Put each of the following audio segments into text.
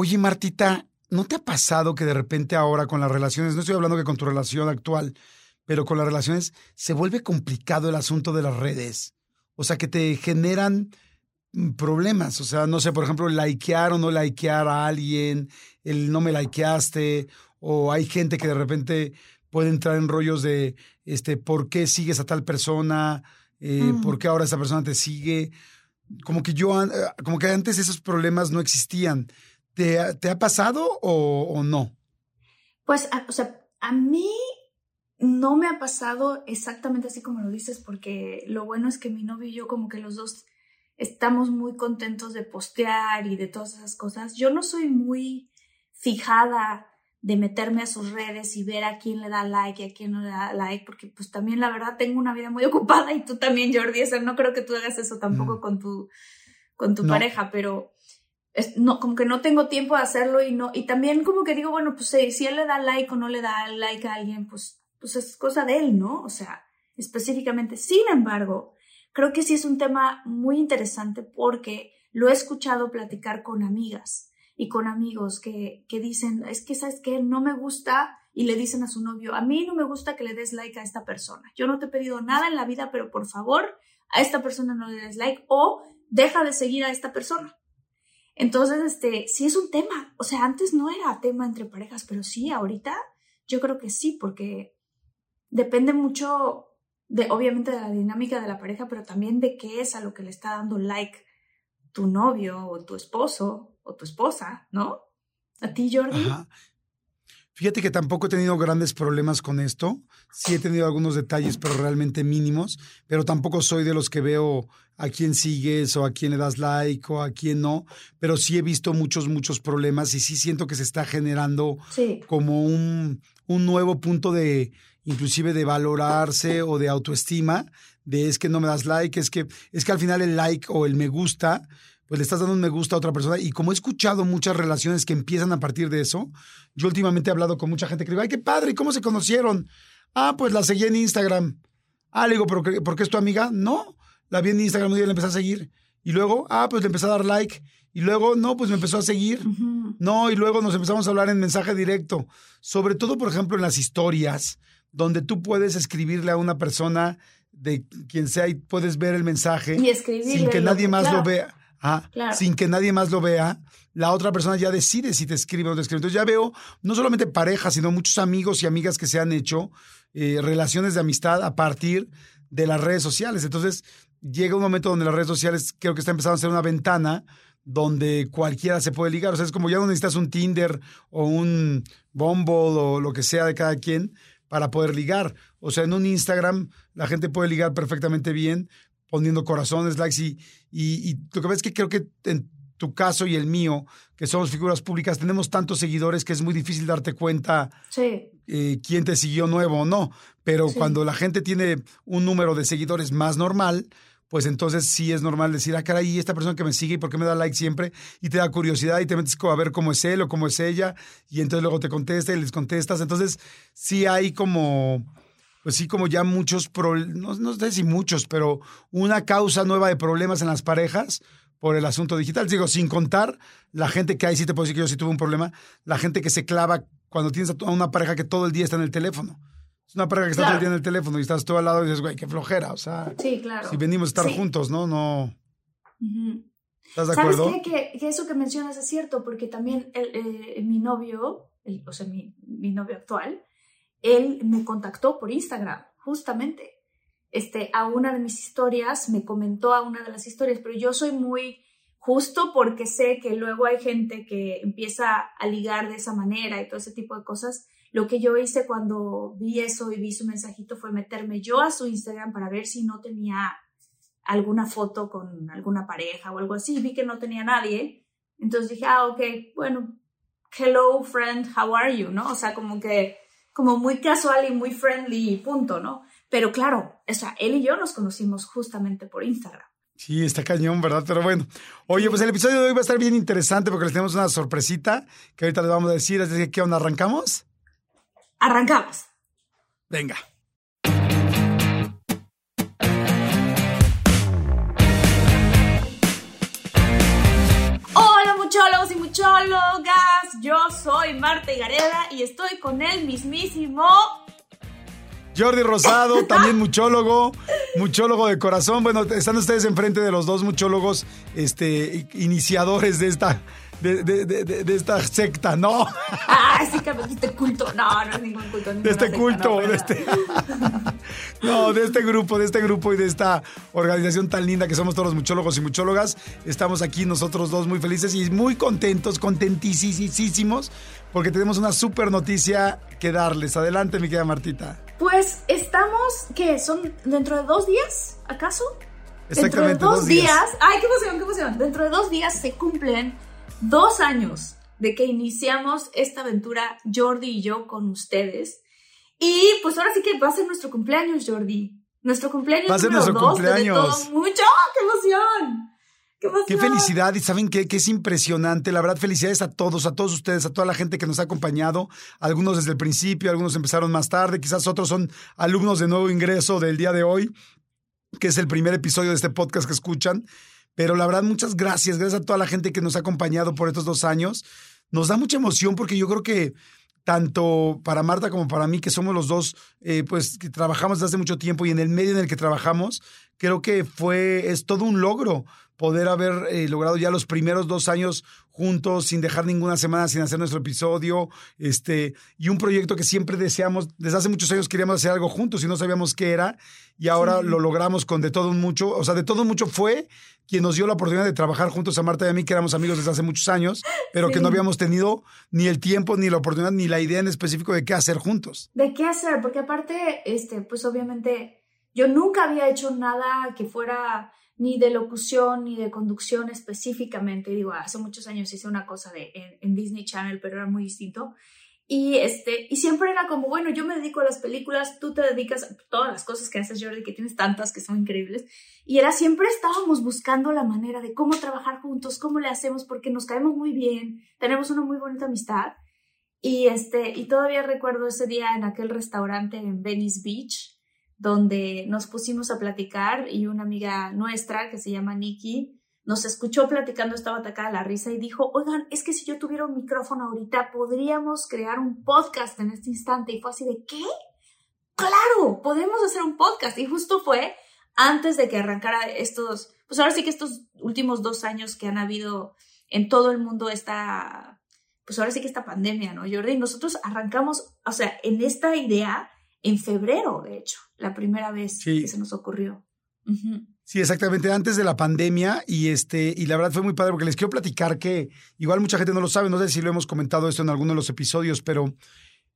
Oye, Martita, ¿no te ha pasado que de repente ahora con las relaciones, no estoy hablando que con tu relación actual, pero con las relaciones se vuelve complicado el asunto de las redes? O sea, que te generan mm, problemas. O sea, no sé, por ejemplo, likear o no likear a alguien, el no me likeaste, o hay gente que de repente puede entrar en rollos de, este, ¿por qué sigues a tal persona? Eh, ¿Por qué ahora esa persona te sigue? Como que yo, eh, como que antes esos problemas no existían. ¿Te, ha pasado o, no? Pues, o sea, a mí no me ha pasado exactamente así como lo dices, porque lo bueno es que mi novio y yo como que los dos estamos muy contentos de postear y de todas esas cosas. Yo no soy muy fijada de meterme a sus redes y ver a quién le da like y a quién no le da like, porque pues también la verdad tengo una vida muy ocupada y tú también, Jordi, o no creo que tú hagas eso tampoco con tu, con tu pareja, pero no, como que no tengo tiempo de hacerlo y no, y también como que digo, bueno, pues si él le da like o no le da like a alguien, pues, pues es cosa de él, ¿no? O sea, específicamente. Sin embargo, creo que sí es un tema muy interesante porque lo he escuchado platicar con amigas y con amigos que, que dicen, es que, ¿sabes qué? No me gusta y le dicen a su novio, a mí no me gusta que le des like a esta persona. Yo no te he pedido nada en la vida, pero por favor, a esta persona no le des like o deja de seguir a esta persona. Entonces, este, sí es un tema. O sea, antes no era tema entre parejas, pero sí, ahorita yo creo que sí, porque depende mucho de, obviamente, de la dinámica de la pareja, pero también de qué es a lo que le está dando like tu novio o tu esposo o tu esposa, ¿no? A ti, Jordi. Fíjate que tampoco he tenido grandes problemas con esto. Sí he tenido algunos detalles, pero realmente mínimos. Pero tampoco soy de los que veo a quién sigues o a quién le das like o a quién no. Pero sí he visto muchos, muchos problemas y sí siento que se está generando como un, un nuevo punto de, inclusive de valorarse o de autoestima, de es que no me das like, es que, es que al final el like o el me gusta pues le estás dando un me gusta a otra persona. Y como he escuchado muchas relaciones que empiezan a partir de eso, yo últimamente he hablado con mucha gente que digo, ay, qué padre, ¿y cómo se conocieron? Ah, pues la seguí en Instagram. Ah, le digo, ¿pero por qué es tu amiga? No, la vi en Instagram y le empecé a seguir. Y luego, ah, pues le empecé a dar like. Y luego, no, pues me empezó a seguir. No, y luego nos empezamos a hablar en mensaje directo. Sobre todo, por ejemplo, en las historias, donde tú puedes escribirle a una persona de quien sea y puedes ver el mensaje sin que nadie más lo vea. Ah, sin que nadie más lo vea, la otra persona ya decide si te escribe o no te escribe. Entonces ya veo no solamente parejas, sino muchos amigos y amigas que se han hecho eh, relaciones de amistad a partir de las redes sociales. Entonces llega un momento donde las redes sociales creo que está empezando a ser una ventana donde cualquiera se puede ligar. O sea, es como ya no necesitas un Tinder o un Bumble o lo que sea de cada quien para poder ligar. O sea, en un Instagram la gente puede ligar perfectamente bien, poniendo corazones, likes y, y, lo que ves es que creo que en tu caso y el mío, que somos figuras públicas, tenemos tantos seguidores que es muy difícil darte cuenta eh, quién te siguió nuevo o no. Pero cuando la gente tiene un número de seguidores más normal, pues entonces sí es normal decir, ah, caray, ¿y esta persona que me sigue y por qué me da like siempre? Y te da curiosidad y te metes a ver cómo es él o cómo es ella, y entonces luego te contesta y les contestas. Entonces sí hay como pues sí, como ya muchos, no, no sé si muchos, pero una causa nueva de problemas en las parejas por el asunto digital. Digo, sin contar la gente que hay, sí te puedo decir que yo sí tuve un problema, la gente que se clava cuando tienes a una pareja que todo el día está en el teléfono. Es una pareja que está todo el día en el teléfono y estás tú al lado y dices, güey, qué flojera. O sea, sí, claro. si venimos a estar juntos, ¿no? No. ¿Estás de acuerdo? ¿Sabes qué? Que, eso que mencionas es cierto, porque también el, eh, mi novio, o sea, mi, mi, novio actual, él me contactó por Instagram, justamente. Este, a una de mis historias, me comentó a una de las historias, pero yo soy muy justo porque sé que luego hay gente que empieza a ligar de esa manera y todo ese tipo de cosas. Lo que yo hice cuando vi eso y vi su mensajito fue meterme yo a su Instagram para ver si no tenía alguna foto con alguna pareja o algo así. Vi que no tenía nadie. Entonces dije, ah, ok, bueno, hello friend, how are you, ¿no? O sea, como que, como muy casual y muy friendly y punto, ¿no? Pero claro, o sea, él y yo nos conocimos justamente por Instagram. Sí, está cañón, ¿verdad? Pero bueno. Oye, pues el episodio de hoy va a estar bien interesante porque les tenemos una sorpresita que ahorita les vamos a decir. Así que, ¿qué onda? ¿Arrancamos? Arrancamos. Venga. Hola muchólogos y muchólogas, yo soy Marta Gareda y estoy con el mismísimo Jordi Rosado, también muchólogo, muchólogo de corazón. Bueno, están ustedes enfrente de los dos muchólogos este, iniciadores de esta, de, de, de, de, esta secta, ¿no? Ah, sí que me dijiste culto. No, no es ningún culto. De este culto, no, de este. no, de este grupo, de este grupo y de esta organización tan linda que somos todos los muchólogos y muchólogas. Estamos aquí nosotros dos muy felices y muy contentos, contentísimos, porque tenemos una súper noticia que darles. Adelante, mi querida Martita. Pues estamos, ¿qué? ¿Son dentro de dos días, acaso? Exactamente. Dentro de dos, días. días. Ay, qué emoción, qué emoción. Dentro de dos días se cumplen dos años de que iniciamos esta aventura Jordi y yo con ustedes. Y pues ahora sí que va a ser nuestro cumpleaños, Jordi. Nuestro cumpleaños va a ser nuestro dos, cumpleaños. Todo mucho. ¡Qué emoción! ¡Qué, emoción! qué felicidad! Y saben qué? que es impresionante. La verdad, felicidades a todos, a todos ustedes, a toda la gente que nos ha acompañado. Algunos desde el principio, algunos empezaron más tarde, quizás otros son alumnos de nuevo ingreso del día de hoy, que es el primer episodio de este podcast que escuchan. Pero la verdad, muchas gracias. Gracias a toda la gente que nos ha acompañado por estos dos años. Nos da mucha emoción porque yo creo que tanto para Marta como para mí, que somos los dos, eh, pues que trabajamos desde hace mucho tiempo y en el medio en el que trabajamos, creo que fue, es todo un logro poder haber eh, logrado ya los primeros dos años juntos, sin dejar ninguna semana sin hacer nuestro episodio, este, y un proyecto que siempre deseamos, desde hace muchos años queríamos hacer algo juntos y no sabíamos qué era, y ahora lo logramos con De Todo un Mucho, o sea, De Todo un Mucho fue quien nos dio la oportunidad de trabajar juntos a Marta y a mí, que éramos amigos desde hace muchos años, pero que no habíamos tenido ni el tiempo, ni la oportunidad, ni la idea en específico de qué hacer juntos. De qué hacer, porque aparte, este, pues obviamente, yo nunca había hecho nada que fuera ni de locución ni de conducción específicamente. Digo, hace muchos años hice una cosa de, en, Disney Channel, pero era muy distinto. Y, este, y siempre era como, bueno, yo me dedico a las películas, tú te dedicas a todas las cosas que haces, Jordi, que tienes tantas que son increíbles. Y era siempre estábamos buscando la manera de cómo trabajar juntos, cómo le hacemos, porque nos caemos muy bien, tenemos una muy bonita amistad. Y, este, y todavía recuerdo ese día en aquel restaurante en Venice Beach, donde nos pusimos a platicar y una amiga nuestra que se llama Nikki nos escuchó platicando, estaba atacada la risa y dijo, oigan, es que si yo tuviera un micrófono ahorita podríamos crear un podcast en este instante. Y fue así de, ¿qué? Claro, podemos hacer un podcast. Y justo fue antes de que arrancara estos, pues ahora sí que estos últimos dos años que han habido en todo el mundo esta, pues ahora sí que esta pandemia, ¿no, Jordi? Nosotros arrancamos, o sea, en esta idea en febrero, de hecho, la primera vez que se nos ocurrió. Sí, exactamente, antes de la pandemia y este y la verdad fue muy padre porque les quiero platicar que igual mucha gente no lo sabe, no sé si lo hemos comentado esto en alguno de los episodios, pero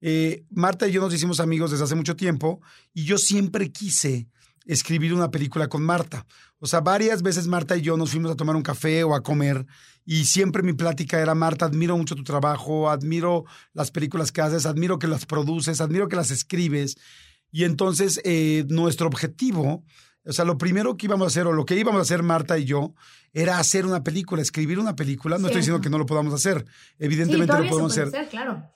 eh, Marta y yo nos hicimos amigos desde hace mucho tiempo y yo siempre quise escribir una película con Marta. O sea, varias veces Marta y yo nos fuimos a tomar un café o a comer y siempre mi plática era, Marta, admiro mucho tu trabajo, admiro las películas que haces, admiro que las produces, admiro que las escribes. Y entonces eh, nuestro objetivo, o sea, lo primero que íbamos a hacer o lo que íbamos a hacer Marta y yo era hacer una película, escribir una película. No estoy diciendo que no lo podamos hacer, evidentemente lo podemos hacer. claro.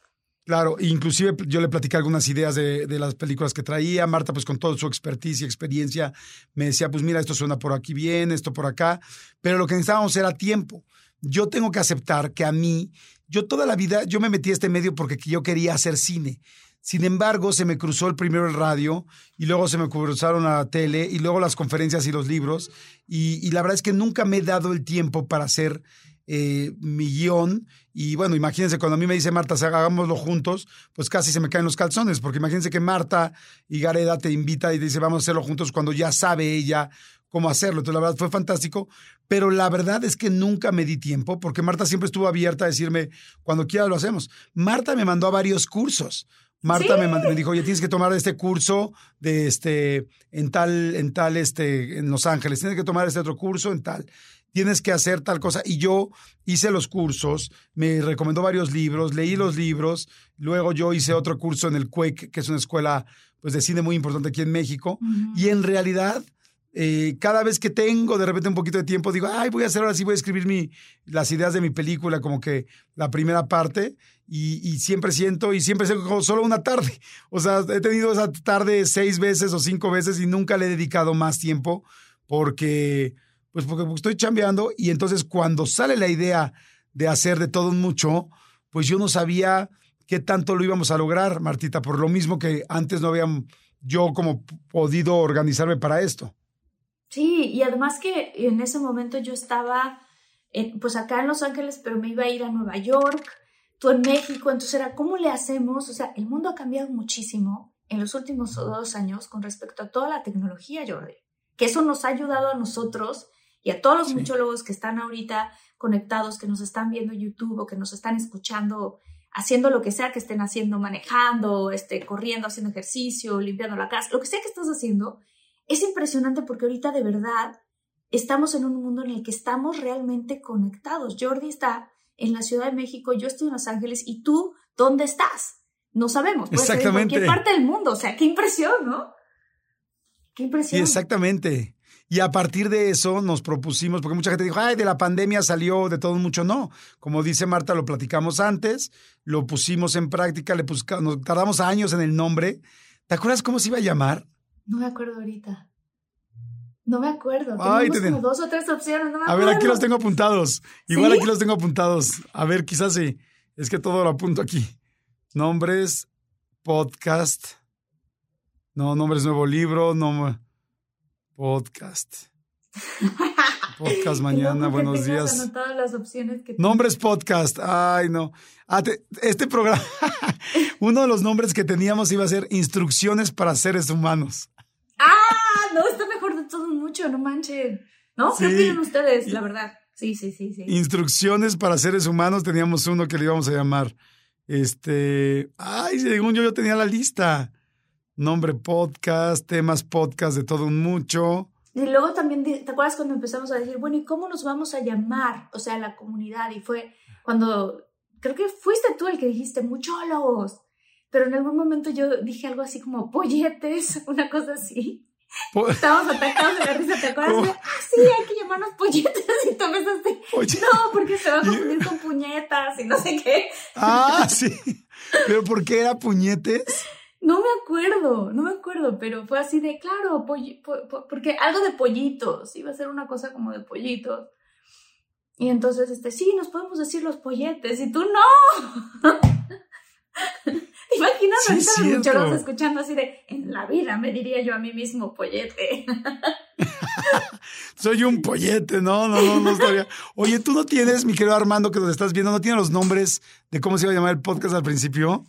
Claro, inclusive yo le platicé algunas ideas de, las películas que traía. Marta, pues con toda su expertise y experiencia, me decía, pues mira, esto suena por aquí bien, esto por acá. Pero lo que necesitábamos era tiempo. Yo tengo que aceptar que a mí, yo toda la vida, yo me metí a este medio porque yo quería hacer cine. Sin embargo, se me cruzó el primero el radio y luego se me cruzaron la tele y luego las conferencias y los libros. Y, la verdad es que nunca me he dado el tiempo para hacer eh, mi guion. Y bueno, imagínense, cuando a mí me dice Marta, hagámoslo juntos, pues casi se me caen los calzones, porque imagínense que Marta y Gareda te invita y te dice, vamos a hacerlo juntos cuando ya sabe ella cómo hacerlo. Entonces, la verdad fue fantástico, pero la verdad es que nunca me di tiempo, porque Marta siempre estuvo abierta a decirme, cuando quiera lo hacemos. Marta me mandó a varios cursos. Marta me, dijo, oye, tienes que tomar este curso de este, en tal, en tal, este, en Los Ángeles, tienes que tomar este otro curso en tal, tienes que hacer tal cosa. Y yo hice los cursos, me recomendó varios libros, leí los libros, luego yo hice otro curso en el CUEC, que es una escuela pues, de cine muy importante aquí en México, y en realidad eh, cada vez que tengo de repente un poquito de tiempo, digo, ay, voy a hacer ahora sí, voy a escribir mi, las ideas de mi película, como que la primera parte, y, siempre siento, y siempre siento solo una tarde. O sea, he tenido esa tarde seis veces o cinco veces y nunca le he dedicado más tiempo porque, pues porque estoy chambeando y entonces cuando sale la idea de hacer de todo mucho, pues yo no sabía qué tanto lo íbamos a lograr, Martita, por lo mismo que antes no había yo como podido organizarme para esto. Sí, y además que en ese momento yo estaba, pues acá en Los Ángeles, pero me iba a ir a Nueva York, tú en México, entonces era, ¿cómo le hacemos? O sea, el mundo ha cambiado muchísimo en los últimos dos años con respecto a toda la tecnología, Jordi, que eso nos ha ayudado a nosotros y a todos los muchólogos que están ahorita conectados, que nos están viendo YouTube o que nos están escuchando, haciendo lo que sea que estén haciendo, manejando, este, corriendo, haciendo ejercicio, limpiando la casa, lo que sea que estás haciendo, es impresionante porque ahorita de verdad estamos en un mundo en el que estamos realmente conectados. Jordi está en la Ciudad de México, yo estoy en Los Ángeles y tú, ¿dónde estás? No sabemos. Puede exactamente. en cualquier parte del mundo. O sea, qué impresión, ¿no? Qué impresión. exactamente. Y a partir de eso nos propusimos, porque mucha gente dijo, ay, de la pandemia salió de todo mucho. No, como dice Marta, lo platicamos antes, lo pusimos en práctica, le nos tardamos años en el nombre. ¿Te acuerdas cómo se iba a llamar? No me acuerdo ahorita. No me acuerdo. Tenemos como dos o tres opciones. No me a ver, aquí los tengo apuntados. Igual aquí los tengo apuntados. A ver, quizás sí. Es que todo lo apunto aquí. Nombres, podcast. No, nombres, nuevo libro. No, podcast. Podcast mañana, buenos días. Las opciones que nombres podcast. Ay, no. Ah, este programa, uno de los nombres que teníamos iba a ser Instrucciones para seres humanos. Ah, no, está mejor de todo mucho, no manchen. ¿No? ¿Qué opinan ustedes, la verdad? Sí, sí, sí, sí. Instrucciones para seres humanos, teníamos uno que le íbamos a llamar. Este. Ay, según yo, yo tenía la lista. Nombre podcast, temas podcast de todo un mucho. Y luego también, ¿te acuerdas cuando empezamos a decir, bueno, ¿y cómo nos vamos a llamar? O sea, la comunidad. Y fue cuando, creo que fuiste tú el que dijiste, muchólogos pero en algún momento yo dije algo así como polletes, una cosa así. Estábamos atacados de la risa, ¿te acuerdas? Ah, sí, hay que llamarnos polletes y tú empezaste, no, porque se va a confundir con puñetas y no sé qué. Ah, sí, pero ¿por qué era puñetes? No me acuerdo, no me acuerdo, pero fue así de, claro, porque algo de pollitos, iba a ser una cosa como de pollitos. Y entonces, este, sí, nos podemos decir los polletes, y tú no. Imaginas sí, ahorita los escuchando así de, en la vida me diría yo a mí mismo pollete. Soy un pollete, no, no, no, no estaría. Oye, tú no tienes, mi querido Armando, que nos estás viendo, ¿no tienes los nombres de cómo se iba a llamar el podcast al principio?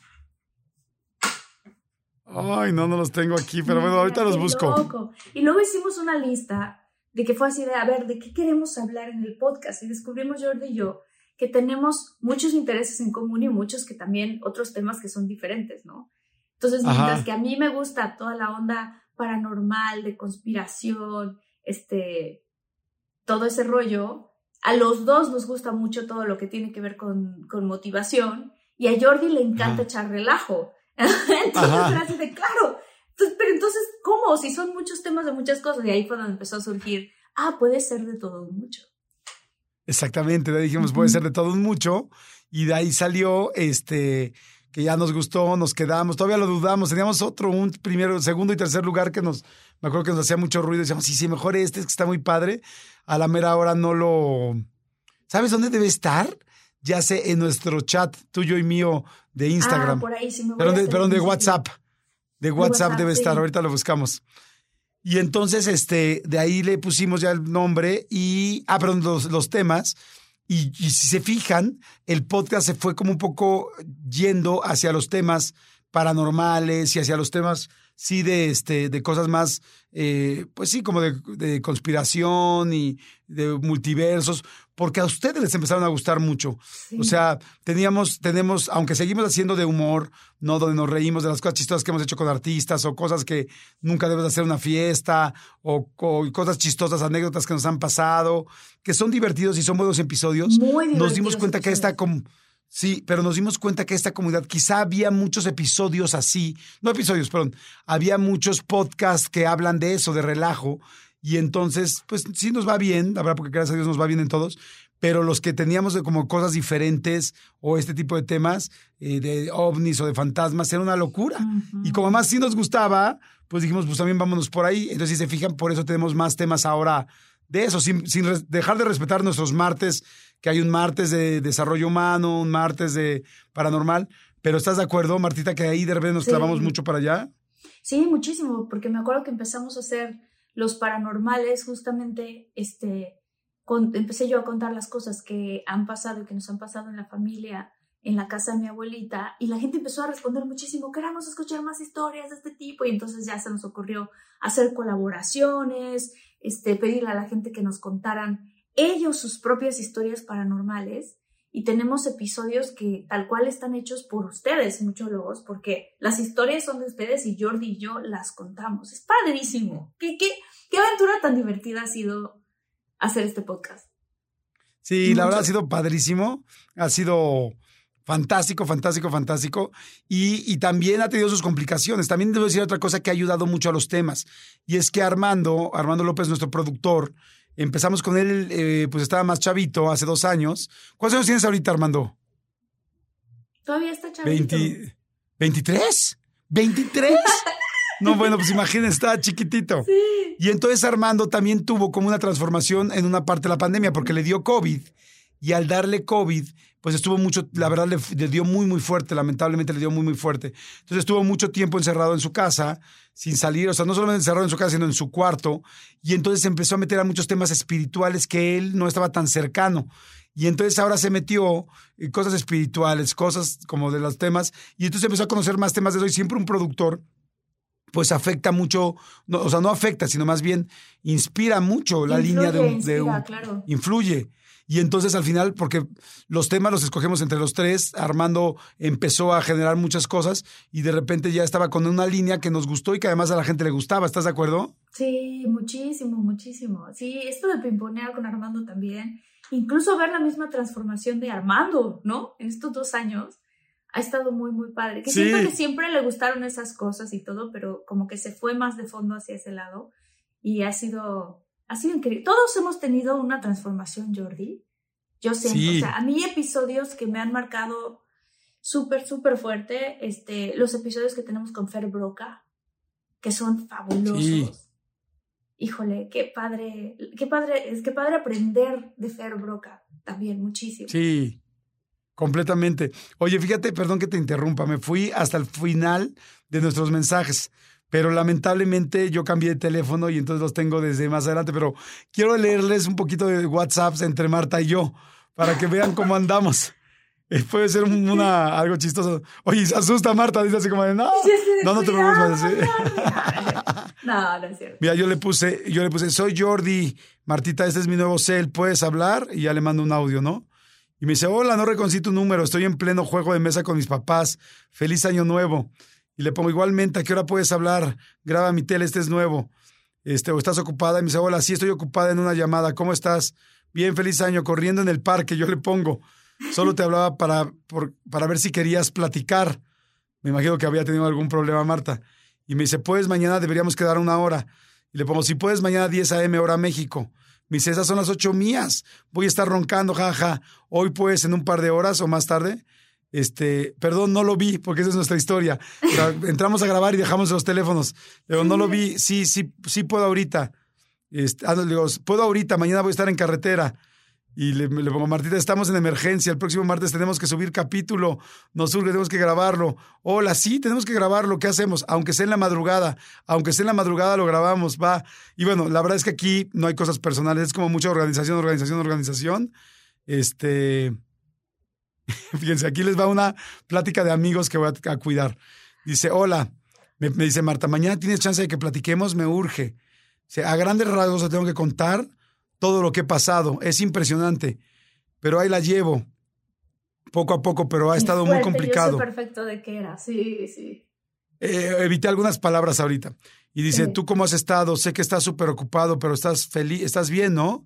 Ay, no, no los tengo aquí, pero bueno, ahorita los busco. Y luego hicimos una lista de que fue así de, a ver, ¿de qué queremos hablar en el podcast? Y descubrimos Jordi y yo que tenemos muchos intereses en común y muchos que también otros temas que son diferentes, ¿no? Entonces, mientras que a mí me gusta toda la onda paranormal, de conspiración, este, todo ese rollo, a los dos nos gusta mucho todo lo que tiene que ver con, con motivación y a Jordi le encanta echar relajo. entonces, así de, claro, pero entonces, ¿cómo? Si son muchos temas de muchas cosas y ahí fue donde empezó a surgir, ah, puede ser de todo mucho. Exactamente, dijimos, puede ser de todo mucho, y de ahí salió este que ya nos gustó, nos quedamos, todavía lo dudamos, teníamos otro, un primero, segundo y tercer lugar que nos, me acuerdo que nos hacía mucho ruido, decíamos, sí, sí, mejor este, es que está muy padre, a la mera hora no lo... ¿Sabes dónde debe estar? ya sé, en nuestro chat tuyo y mío de Instagram. Ah, por ahí sí me voy Perdón, a de, perdón, un. WhatsApp. De WhatsApp, debe estar, ahorita lo buscamos. Y entonces, este, de ahí le pusimos ya el nombre y, ah, perdón, los, los temas. Y, si se fijan, el podcast se fue como un poco yendo hacia los temas paranormales y hacia los temas, sí, de, este, de cosas más, eh, pues sí, como de conspiración y de multiversos, porque a ustedes les empezaron a gustar mucho. Sí. O sea, teníamos, tenemos, aunque seguimos haciendo de humor, ¿no? Donde nos reímos de las cosas chistosas que hemos hecho con artistas o cosas que nunca debes hacer una fiesta o, o cosas chistosas, anécdotas que nos han pasado, que son divertidos y son buenos episodios. Muy nos dimos cuenta que esta com- Sí, pero nos dimos cuenta que esta comunidad, quizá había muchos episodios así, no episodios, perdón, había muchos podcasts que hablan de eso, de relajo, y entonces, pues sí nos va bien, la verdad, porque gracias a Dios nos va bien en todos, pero los que teníamos de como cosas diferentes o este tipo de temas, eh, de ovnis o de fantasmas, era una locura. Y como más sí nos gustaba, pues dijimos, pues también vámonos por ahí. Entonces, si se fijan, por eso tenemos más temas ahora de eso, sin, sin dejar de respetar nuestros martes, que hay un martes de desarrollo humano, un martes de paranormal. Pero ¿estás de acuerdo, Martita, que ahí de repente nos Sí. clavamos mucho para allá? Sí, muchísimo, porque me acuerdo que empezamos a hacer los paranormales, justamente, este, empecé yo a contar las cosas que han pasado y que nos han pasado en la familia, en la casa de mi abuelita, y la gente empezó a responder muchísimo, queremos escuchar más historias de este tipo, y entonces ya se nos ocurrió hacer colaboraciones, este, pedirle a la gente que nos contaran ellos sus propias historias paranormales, y tenemos episodios que tal cual están hechos por ustedes, muchólogos, porque las historias son de ustedes y Jordi y yo las contamos. Es padrísimo. ¿Qué, qué, qué aventura tan divertida ha sido hacer este podcast? Sí, la verdad ha sido padrísimo, ha sido fantástico, fantástico, fantástico. Y, y también ha tenido sus complicaciones. También debo decir otra cosa que ha ayudado mucho a los temas. Y es que Armando, Armando López, nuestro productor, empezamos con él, eh, pues estaba más chavito, hace dos años. ¿Cuántos años tienes ahorita, Armando? Todavía está chavito. ¿20, ¿23? ¿23? No, bueno, pues imagínense, estaba chiquitito. Sí. Y entonces Armando también tuvo como una transformación en una parte de la pandemia porque le dio COVID y al darle COVID, pues estuvo mucho, la verdad le, le dio muy, muy fuerte, lamentablemente le dio muy, muy fuerte. Entonces estuvo mucho tiempo encerrado en su casa, sin salir, o sea, no solamente encerrado en su casa, sino en su cuarto. Y entonces se empezó a meter a muchos temas espirituales que él no estaba tan cercano. Y entonces ahora se metió en cosas espirituales, cosas como de los temas, y entonces empezó a conocer más temas de eso. Y siempre un productor pues afecta mucho, no, o sea, no afecta, sino más bien inspira mucho la Influye, línea de un, de un- claro. influye. Y entonces al final, porque los temas los escogemos entre los tres, Armando empezó a generar muchas cosas y de repente ya estaba con una línea que nos gustó y que además a la gente le gustaba. ¿Estás de acuerdo? Sí, muchísimo, muchísimo. Sí, esto de pimponear con Armando también. Incluso ver la misma transformación de Armando, ¿no? En estos dos años. Ha estado muy, muy padre. Que Sí. siento que siempre le gustaron esas cosas y todo, pero como que se fue más de fondo hacia ese lado. Y ha sido, ha sido increíble. Todos hemos tenido una transformación, Jordi. Yo siento, Sí. o sea, a mí episodios que me han marcado súper, súper fuerte, este, los episodios que tenemos con Fer Broca, que son fabulosos. Sí. Híjole, qué padre, qué padre, es que padre aprender de Fer Broca también, muchísimo. Sí, completamente. Oye, fíjate, perdón que te interrumpa, me fui hasta el final de nuestros mensajes, pero lamentablemente yo cambié de teléfono y entonces los tengo desde más adelante, pero quiero leerles un poquito de WhatsApps entre Marta y yo para que vean cómo andamos. Eh, Puede ser un- una, algo chistoso. Oye, se asusta Marta, dice así como de, no, no, no te "Cuidado, preocupes. No, no es cierto. Mira, yo le puse, yo le puse, soy Jordi, Martita, este es mi nuevo cel, ¿puedes hablar? Y ya le mando un audio, ¿no? Y me dice, hola, no reconocí tu número, estoy en pleno juego de mesa con mis papás, feliz año nuevo. Y le pongo, igualmente, ¿a qué hora puedes hablar? Graba mi tele, este es nuevo. Este, o estás ocupada, y me dice, hola, sí, estoy ocupada en una llamada, ¿cómo estás? Bien, feliz año, corriendo en el parque, yo le pongo. Solo te hablaba para, por- para ver si querías platicar. Me imagino que había tenido algún problema, Marta. Y me dice, puedes mañana, deberíamos quedar una hora. Y le pongo, si puedes mañana 10 a.m. hora México. Me dice, esas son las ocho mías. Voy a estar roncando, jaja. Hoy puedes en un par de horas o más tarde. Este, perdón, no lo vi, porque esa es nuestra historia. O sea, entramos a grabar y dejamos los teléfonos. Pero no lo vi, sí, sí, sí puedo ahorita. Este, ah, no, le digo, puedo ahorita, mañana voy a estar en carretera. Y le, le, pongo, Martita, estamos en emergencia. El próximo martes tenemos que subir capítulo. Nos surge, tenemos que grabarlo. Hola, sí, tenemos que grabarlo. ¿Qué hacemos? Aunque sea en la madrugada. Aunque sea en la madrugada, lo grabamos. Va. Y bueno, la verdad es que aquí no hay cosas personales. Es como mucha organización, organización, organización. Este. Fíjense, aquí les va una plática de amigos que voy a, cuidar. Dice, hola. Me, me, dice Marta, mañana tienes chance de que platiquemos, me urge. O a grandes rasgos te tengo que contar todo lo que he pasado. Es impresionante, pero ahí la llevo. Poco a poco, pero ha estado muy complicado. Yo sé perfecto de qué era, sí, sí. Eh, evité algunas palabras ahorita. Y dice, ¿tú cómo has estado? Sé que estás súper ocupado, pero estás feliz, estás bien, ¿no?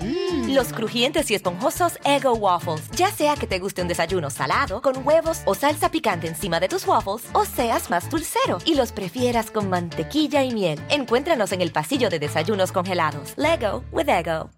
Mm. Los crujientes y esponjosos Ego Waffles. Ya sea que te guste un desayuno salado, con huevos o salsa picante encima de tus waffles, o seas más dulcero y los prefieras con mantequilla y miel. Encuéntranos en el pasillo de desayunos congelados. Lego with Ego.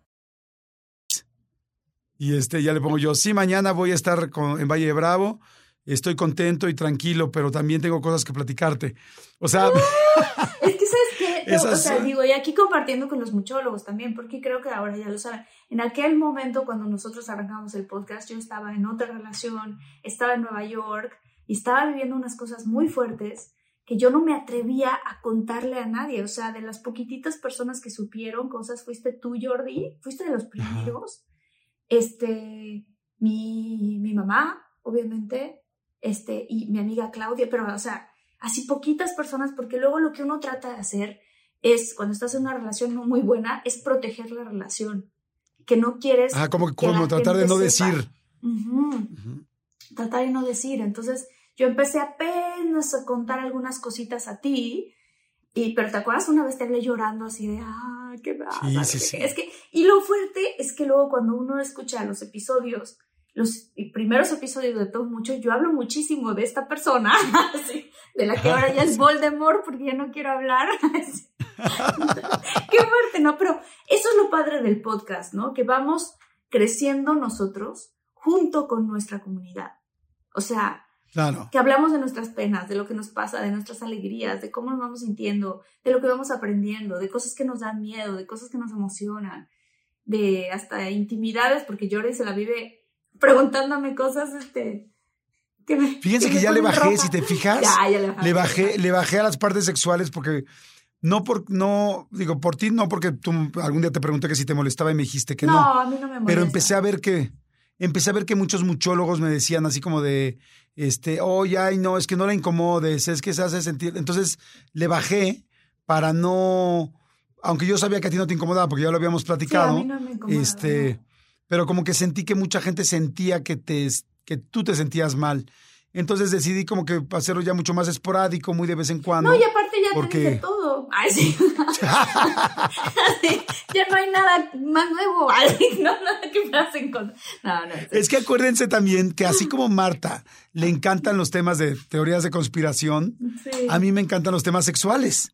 Y este, ya le pongo yo, sí, mañana voy a estar en Valle de Bravo. Estoy contento y tranquilo, pero también tengo cosas que platicarte. O sea... es que, ¿sabes qué? o sea, digo, y aquí compartiendo con los muchólogos también, porque creo que ahora ya lo saben. En aquel momento, cuando nosotros arrancamos el podcast, yo estaba en otra relación, estaba en Nueva York y estaba viviendo unas cosas muy fuertes que yo no me atrevía a contarle a nadie. O sea, de las poquititas personas que supieron cosas, fuiste tú, Jordi, fuiste de los primeros. Este, mi, mi mamá, obviamente, este, y mi amiga Claudia, pero, o sea, así poquitas personas, porque luego lo que uno trata de hacer es, cuando estás en una relación no muy buena, es proteger la relación, que no quieres... Ah, como, como tratar de no decir. Tratar de no decir. Entonces, yo empecé apenas a contar algunas cositas a ti, y, pero ¿te acuerdas? Una vez te hablé llorando así de, ah, qué sí, sí, sí. Es que, y lo fuerte es que luego cuando uno escucha los episodios, los primeros episodios de Todo Mucho, yo hablo muchísimo de esta persona, de la que ahora ya es Voldemort, porque ya no quiero hablar. Qué fuerte, ¿no? Pero eso es lo padre del podcast, ¿no? Que vamos creciendo nosotros junto con nuestra comunidad. O sea, claro. que hablamos de nuestras penas, de lo que nos pasa, de nuestras alegrías, de cómo nos vamos sintiendo, de lo que vamos aprendiendo, de cosas que nos dan miedo, de cosas que nos emocionan, de hasta intimidades, porque Jordi se la vive preguntándome cosas, este... Que me, Fíjense que, ya le bajé, si te fijas, le, bajé, le bajé a las partes sexuales porque no por, no, digo, por ti no, porque tú algún día te pregunté que si te molestaba y me dijiste que no. No, a mí no me molesta. Pero empecé a ver que, empecé a ver que muchos muchólogos me decían así como de, este, oye, ay, no, es que no la incomodes, es que se hace sentir. Entonces le bajé para no, aunque yo sabía que a ti no te incomodaba porque ya lo habíamos platicado. a mí no me incomoda, este, pero como que sentí que mucha gente sentía que, te, que tú te sentías mal. Entonces decidí como que hacerlo ya mucho más esporádico, muy de vez en cuando. No, y aparte ya porque... te dije todo. Ay, sí. ya no hay nada más nuevo. No, nada que me hacen con... No, no. Es que acuérdense también que así como Marta le encantan los temas de teorías de conspiración, a mí me encantan los temas sexuales.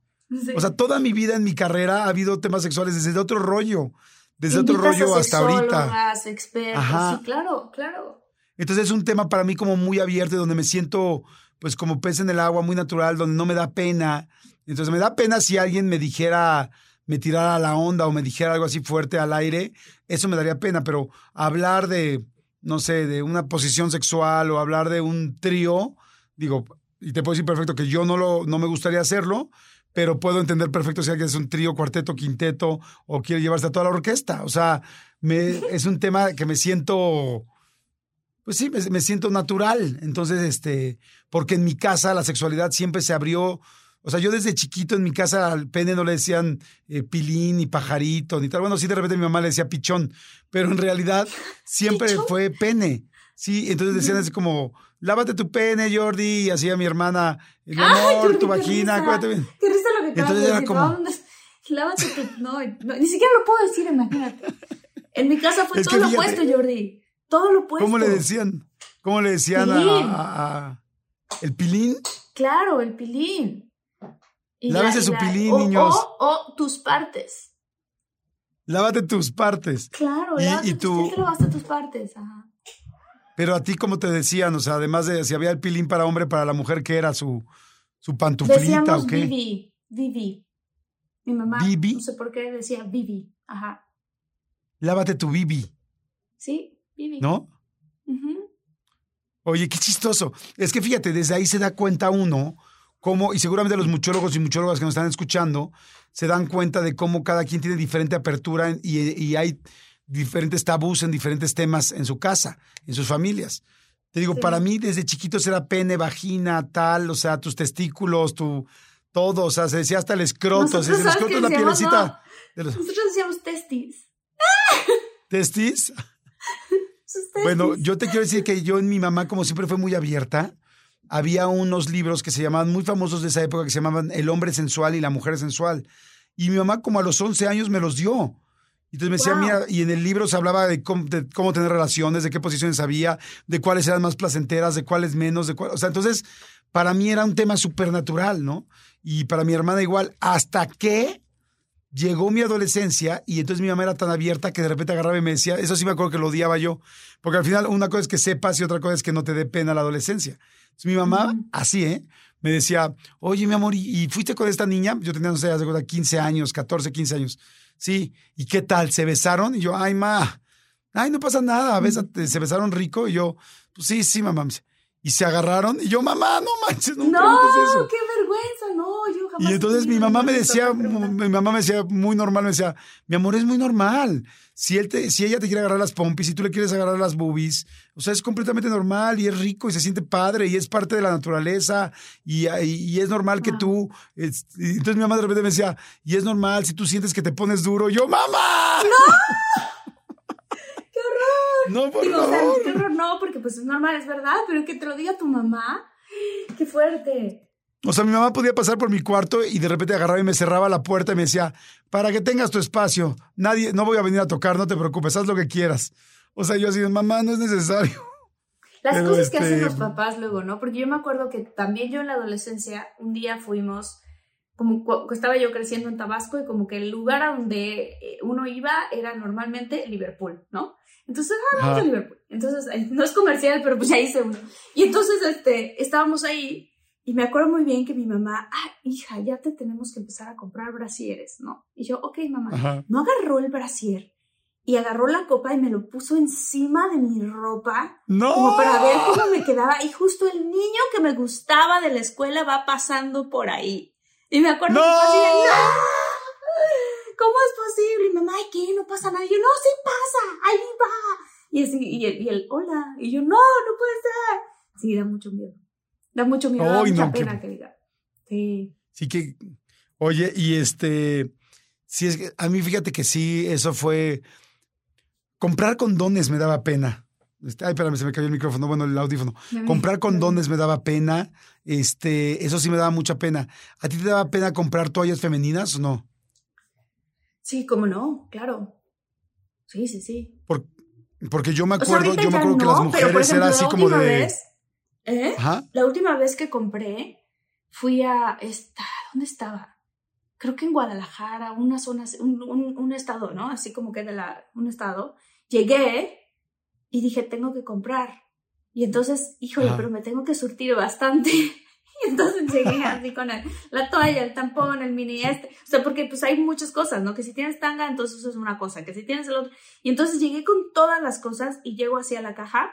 O sea, toda mi vida en mi carrera ha habido temas sexuales desde otro rollo desde otro rollo hasta ahorita. expertos, sí, claro, claro. Entonces es un tema para mí como muy abierto, donde me siento pues como pez en el agua, muy natural, donde no me da pena. Entonces me da pena si alguien me dijera, me tirara a la onda o me dijera algo así fuerte al aire, eso me daría pena, pero hablar de, no sé, de una posición sexual o hablar de un trío, digo, y te puedo decir perfecto que yo no, lo, no me gustaría hacerlo, pero puedo entender perfecto si alguien es un trío, cuarteto, quinteto o quiere llevarse a toda la orquesta. O sea, me, es un tema que me siento, pues sí, me, siento natural. Entonces, este, porque en mi casa la sexualidad siempre se abrió. O sea, yo desde chiquito en mi casa al pene no le decían eh, pilín ni pajarito ni tal. Bueno, sí, de repente mi mamá le decía pichón, pero en realidad siempre fue pene. Sí, entonces decían así como, lávate tu pene, Jordi, y hacía mi hermana, mi amor, tu vagina, acuérdate bien. Qué risa lo que Entonces era como... Lávate tu... No, ni siquiera lo puedo decir, imagínate. En mi casa fue todo lo opuesto, Jordi. Todo lo opuesto. ¿Cómo le decían? ¿Cómo le decían a, ¿El pilín? Claro, el pilín. Lávese su pilín, niños. O, o tus partes. Lávate tus partes. Claro, Y- lávate y tus- tú- lavaste tus partes. Ajá. Pero a ti, como te decían, o sea, además de si había el pilín para hombre, para la mujer, ¿qué era? ¿Su, su pantuflita Decíamos o qué? Vivi, Vivi. Mi mamá, ¿Vivi? no sé por qué decía Vivi. Ajá. Lávate tu bibi, Sí, Vivi. ¿no? Ujú. Oye, qué chistoso. Es que fíjate, desde ahí se da cuenta uno cómo, y seguramente los muchólogos y muchólogas que nos están escuchando, se dan cuenta de cómo cada quien tiene diferente apertura y hay diferentes tabús en diferentes temas en su casa, en sus familias. Te digo, Sí. para mí desde chiquitos era pene, vagina, tal, o sea, tus testículos, tu todo, o sea, se decía hasta el escroto, Nosotros, se decía, el ¿sabes escroto es la decíamos? pielecita de los Nosotros decíamos testis. testis. Bueno, yo te quiero decir que yo en mi mamá, como siempre fue muy abierta, había unos libros que se llamaban muy famosos de esa época que se llamaban El hombre sensual y la mujer sensual. Y mi mamá como a los 11 años me los dio. Y Entonces me decía, Wow. mira, y en el libro se hablaba de cómo, de cómo tener relaciones, de qué posiciones había, de cuáles eran más placenteras, de cuáles menos, de cuál, o sea, entonces para mí era un tema supernatural, ¿no? Y para mi hermana igual, hasta que llegó mi adolescencia y entonces mi mamá era tan abierta que de repente agarraba y me decía, eso sí me acuerdo que lo odiaba yo, porque al final una cosa es que sepas y otra cosa es que no te dé pena la adolescencia. Entonces mi mamá, así, ¿eh? Me decía, oye, mi amor, ¿y, fuiste con esta niña? Yo tenía, no sé, haz de cuenta, 15 años, 14, 15 años. Sí, ¿y qué tal? ¿Se besaron? Y yo, ay, ma, ay, no pasa nada, bésate, se besaron rico. Y yo, pues sí, sí, mamá. Y se agarraron y yo, mamá, no manches, no, no, eso. qué vergüenza, no, yo. Y entonces mi mamá me decía, mi mamá me decía muy normal, me decía, mi amor es muy normal. Si él te, si ella te quiere agarrar las pompis, si tú le quieres agarrar las boobies, o sea, es completamente normal y es rico y se siente padre y es parte de la naturaleza y, y- y es normal que Ah. tú. es- entonces mi mamá de repente me decía, y es normal si tú sientes que te pones duro. Yo, mamá. ¡Qué horror! No, por Digo, o sea, favor. qué horror, no, porque pues es normal, es verdad, pero que te lo diga tu mamá, qué fuerte. O sea, mi mamá podía pasar por mi cuarto y de repente agarraba y me cerraba la puerta y me decía, para que tengas tu espacio, nadie, no voy a venir a tocar, no te preocupes, haz lo que quieras. O sea, yo así, mamá, no es necesario. Las Pero, cosas que este, hacen los papás luego, ¿no? Porque yo me acuerdo que también yo en la adolescencia, un día fuimos, como estaba yo creciendo en Tabasco y como que el lugar a donde eh, uno iba era normalmente Liverpool, ¿no? Entonces, ah, vamos Ajá. a Liverpool. Entonces, no es comercial, pero pues ya hice uno. Y entonces, este, estábamos ahí y me acuerdo muy bien que mi mamá, ah, hija, ya te tenemos que empezar a comprar brasieres, ¿no? Y yo, ok, mamá. Ajá. No agarró el brasier y agarró la copa y me lo puso encima de mi ropa No. como para ver cómo me quedaba. Y justo el niño que me gustaba de la escuela va pasando por ahí. Y me acuerdo ¡No! que así de, ¡No! ¿Cómo es posible? Y mamá, ¿y qué? No pasa nada. Y yo, no, sí pasa, ahí va. Y así, y él, y él, hola. Y yo, no, no puede ser. Sí, da mucho miedo. Da mucho miedo, da mucha no, pena que diga. Sí. Sí que, oye, y este, sí es que, a mí fíjate que sí, eso fue, comprar condones me daba pena. Este, ay, espérame, se me cayó el micrófono, bueno, el audífono. Me- Comprar condones me daba pena, este, eso sí me daba mucha pena. ¿A ti te daba pena comprar toallas femeninas o no? Sí, cómo no, claro. Sí, sí, sí. Por- porque yo me O sea, acuerdo, yo me acuerdo que las mujeres por ejemplo, era así como de, vez, ¿eh? ajá, La última vez que compré, fui a esta, ¿dónde estaba? Creo que en Guadalajara, una zona, un, un, un estado, ¿no? Así como que de la, un estado. Llegué y dije, tengo que comprar. Y entonces, híjole, Ajá. pero me tengo que surtir bastante. Y entonces llegué así con el- la toalla, el tampón, el mini este. O sea, porque pues hay muchas cosas, ¿no? Que si tienes tanga, entonces es una cosa. Que si tienes el otro. Y entonces llegué con todas las cosas y llego hacia la caja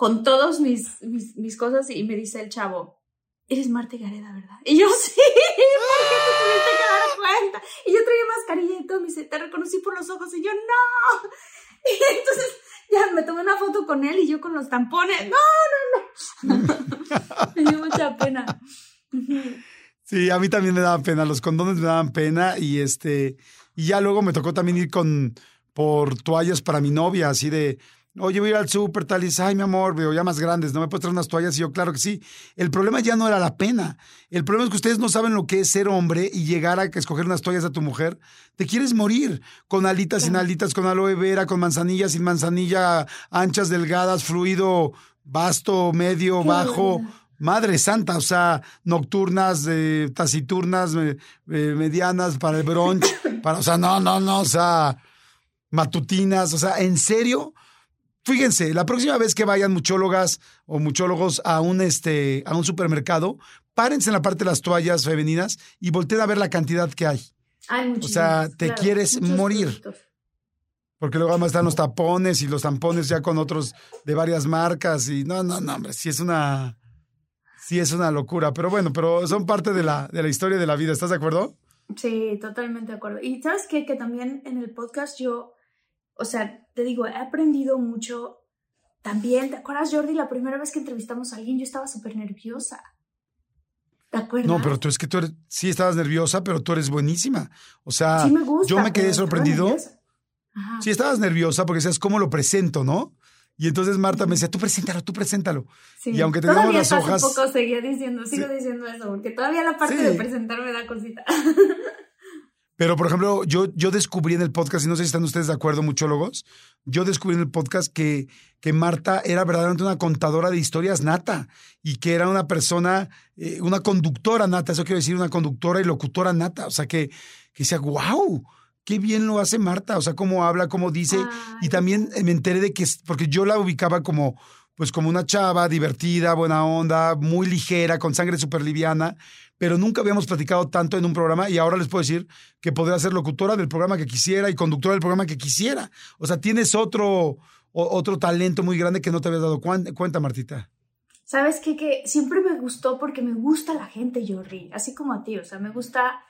con todos mis, mis, cosas y me dice el chavo, eres Marta Gareda, ¿verdad? Y yo, sí, ¿por qué te tuviste que dar cuenta? Y yo traía mascarilla y todo, me te reconocí por los ojos y yo, no. Y entonces ya me tomé una foto con él y yo con los tampones, no, no, no. me dio mucha pena. Sí, a mí también me daba pena, los condones me daban pena y este, y ya luego me tocó también ir con, por toallas para mi novia, así de, oye, voy a ir al súper, tal, y dice, ay, mi amor, veo ya más grandes, ¿no me puedes traer unas toallas? Y yo, claro que sí. El problema ya no era la pena, el problema es que ustedes no saben lo que es ser hombre y llegar a escoger unas toallas a tu mujer. Te quieres morir, con alitas, sin alitas, con aloe vera, con manzanilla, sin manzanilla, anchas, delgadas, fluido, vasto, medio, Qué bajo. Madre santa, o sea, nocturnas, eh, taciturnas, eh, medianas, para el brunch, para, o sea, no, no, no, o sea, matutinas, o sea, en serio, fíjense, la próxima vez que vayan muchólogas o muchólogos a un, este, a un supermercado, párense en la parte de las toallas femeninas y volteen a ver la cantidad que hay. Hay O sea, te claro, quieres morir. productos. Porque luego además están los tapones y los tampones ya con otros de varias marcas y no, no, no, hombre, sí es una, sí es una locura. Pero bueno, pero son parte de la, de la historia de la vida. ¿Estás de acuerdo? Sí, totalmente de acuerdo. Y sabes qué? que también en el podcast yo, o sea, te digo, he aprendido mucho. También, ¿te acuerdas, Jordi? La primera vez que entrevistamos a alguien, yo estaba súper nerviosa. ¿Te acuerdas? No, pero tú es que tú eres, sí estabas nerviosa, pero tú eres buenísima. O sea, Sí me gusta, yo me quedé sorprendido. Ajá. Sí, estabas nerviosa porque decías, ¿cómo lo presento, no? Y entonces Marta me decía, tú preséntalo, tú preséntalo. Sí. Y aunque teníamos Todavía las hojas- Hace poco seguía diciendo, sigo Sí. diciendo eso, porque todavía la parte Sí. de presentar me da cosita. Pero, por ejemplo, yo, yo descubrí en el podcast, y no sé si están ustedes de acuerdo, muchólogos, yo descubrí en el podcast que, que Marta era verdaderamente una contadora de historias nata y que era una persona, eh, una conductora nata, eso quiero decir, una conductora y locutora nata. O sea, que, que decía, wow, qué bien lo hace Marta, o sea, cómo habla, cómo dice. Ay. Y también me enteré de que, porque yo la ubicaba como, pues como una chava divertida, buena onda, muy ligera, con sangre súper liviana, pero nunca habíamos platicado tanto en un programa y ahora les puedo decir que podría ser locutora del programa que quisiera y conductora del programa que quisiera. O sea, tienes otro, otro talento muy grande que no te habías dado cuenta, Martita. ¿Sabes qué? Que siempre me gustó porque me gusta la gente, Jordi, así como a ti. O sea, me gusta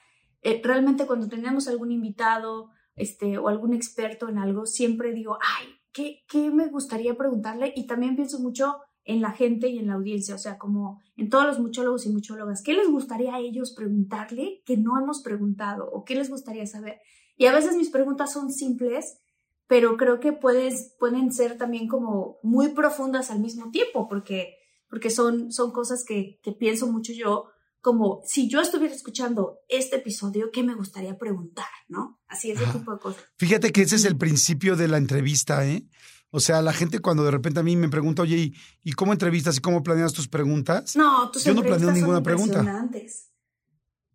eh, realmente cuando tenemos algún invitado este, o algún experto en algo, siempre digo, ay, ¿qué, ¿qué me gustaría preguntarle? Y también pienso mucho en la gente y en la audiencia, o sea, como en todos los muchólogos y muchólogas, ¿qué les gustaría a ellos preguntarle que no hemos preguntado o qué les gustaría saber? Y a veces mis preguntas son simples, pero creo que puedes, pueden ser también como muy profundas al mismo tiempo, porque, porque son, son cosas que, que pienso mucho yo, como si yo estuviera escuchando este episodio, ¿qué me gustaría preguntar? ¿No? Así, ese Ajá. tipo de cosas. Fíjate que ese es el principio de la entrevista, ¿eh? O sea, la gente cuando de repente a mí me pregunta, oye, ¿y, y cómo entrevistas y cómo planeas tus preguntas? No, tus Yo no planeo ninguna pregunta.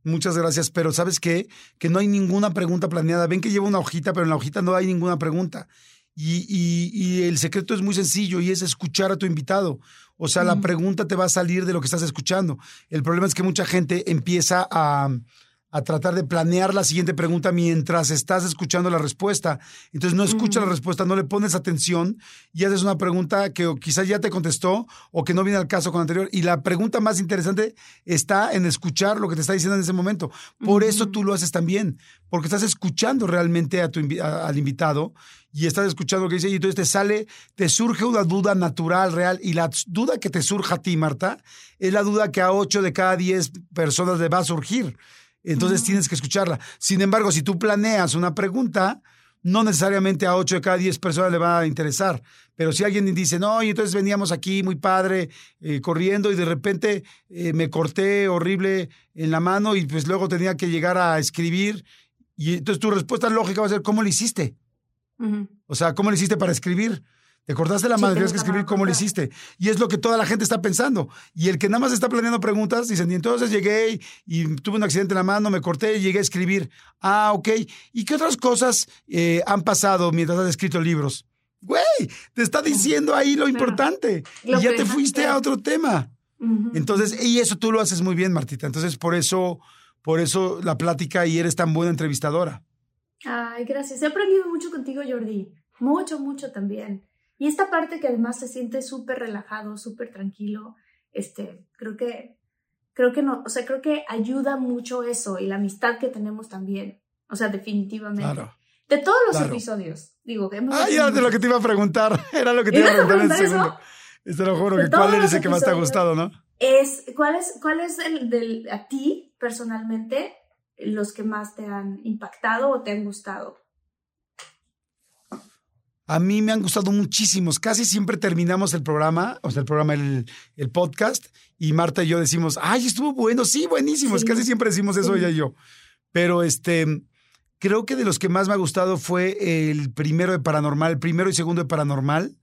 Muchas gracias, pero ¿sabes qué? Que no hay ninguna pregunta planeada. Ven que lleva una hojita, pero en la hojita no hay ninguna pregunta. Y, y- y el secreto es muy sencillo y es escuchar a tu invitado. O sea, la pregunta te va a salir de lo que estás escuchando. El problema es que mucha gente empieza a, a tratar de planear la siguiente pregunta mientras estás escuchando la respuesta. Entonces no escuchas la respuesta, no le pones atención y haces una pregunta que quizás ya te contestó o que no viene al caso con anterior. Y la pregunta más interesante está en escuchar lo que te está diciendo en ese momento. Por eso tú lo haces también, porque estás escuchando realmente a tu, a- al invitado y estás escuchando lo que dice y entonces te sale, te surge una duda natural, real. Y la duda que te surja a ti, Marta, es la duda que a 8 de cada 10 personas le va a surgir. Entonces tienes que escucharla. Sin embargo, si tú planeas una pregunta, no necesariamente a 8 de cada 10 personas le va a interesar. Pero si alguien dice, no, y entonces veníamos aquí muy padre, eh, corriendo, y de repente eh, me corté horrible en la mano y pues luego tenía que llegar a escribir. Y entonces tu respuesta lógica va a ser, ¿cómo lo hiciste? O sea, ¿cómo le hiciste para escribir? Te cortaste la Sí, te tienes que lo escribir cómo le contar. hiciste. Y es lo que toda la gente está pensando. Y el que nada más está planeando preguntas, dicen, y entonces llegué y, y tuve un accidente en la mano, me corté y llegué a escribir. Ah, ok. ¿Y qué otras cosas eh, han pasado mientras has escrito libros? Güey, te está diciendo ahí lo Claro. importante. Lo y ya te fuiste a otro tema. Entonces, y eso tú lo haces muy bien, Martita. Entonces, por eso, por eso la plática y eres tan buena entrevistadora. Ay, gracias. He aprendido mucho contigo, Jordi. Mucho, mucho también. Y esta parte que además se siente súper relajado, súper tranquilo, este, creo que, creo que no, o sea, creo que ayuda mucho eso y la amistad que tenemos también. O sea, definitivamente. Claro. De todos los Claro. episodios, digo que hemos Ah, ya de lo que te iba a preguntar. Era lo que te iba a ¿Ibas a preguntar en preguntar segundo. Te lo juro que cuál es el que más te ha gustado, ¿no? es cuál es cuál es el del a ti personalmente los que más te han impactado o te han gustado A mí me han gustado muchísimos. Casi siempre terminamos el programa, o sea, el programa, el, el podcast, y Marta y yo decimos, ay, estuvo bueno, sí, buenísimos. Sí. Casi siempre decimos eso Sí. ella y yo. Pero este, creo que de los que más me ha gustado fue el primero de Paranormal, el primero y segundo de Paranormal.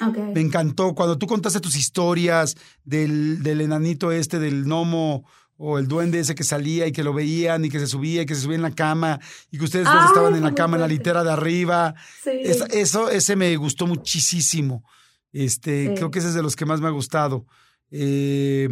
okay Me encantó cuando tú contaste tus historias del, del enanito este, del gnomo o el duende ese que salía y que lo veían y que se subía y que se subía en la cama y que ustedes dos estaban en la cama en la litera de arriba. Sí. eso, ese me gustó muchísimo. Este, creo que ese es de los que más me ha gustado. Eh,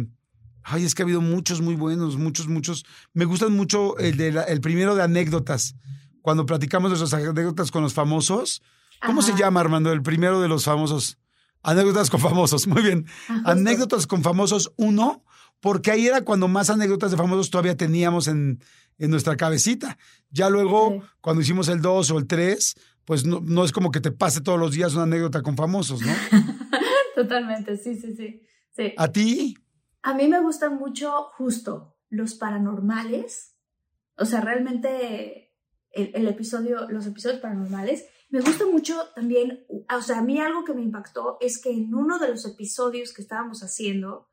ay, es que ha habido muchos muy buenos, muchos, muchos. Me gustan mucho el de el primero de anécdotas. Cuando platicamos de esas anécdotas con los famosos. ¿Cómo se llama, Armando? El primero de los famosos. Anécdotas con famosos, muy bien. anécdotas con famosos uno, porque ahí era cuando más anécdotas de famosos todavía teníamos en, en nuestra cabecita. Ya luego, cuando hicimos el 2 o el 3, pues no, no, es como que te pase todos los días una anécdota con famosos, ¿no? Totalmente, sí, sí, sí, sí. ¿A ti? A mí me gustan mucho justo los paranormales. O sea, realmente el, el episodio, los episodios paranormales. Me gusta mucho también, o sea, a mí algo que me impactó es que en uno de los episodios que estábamos haciendo,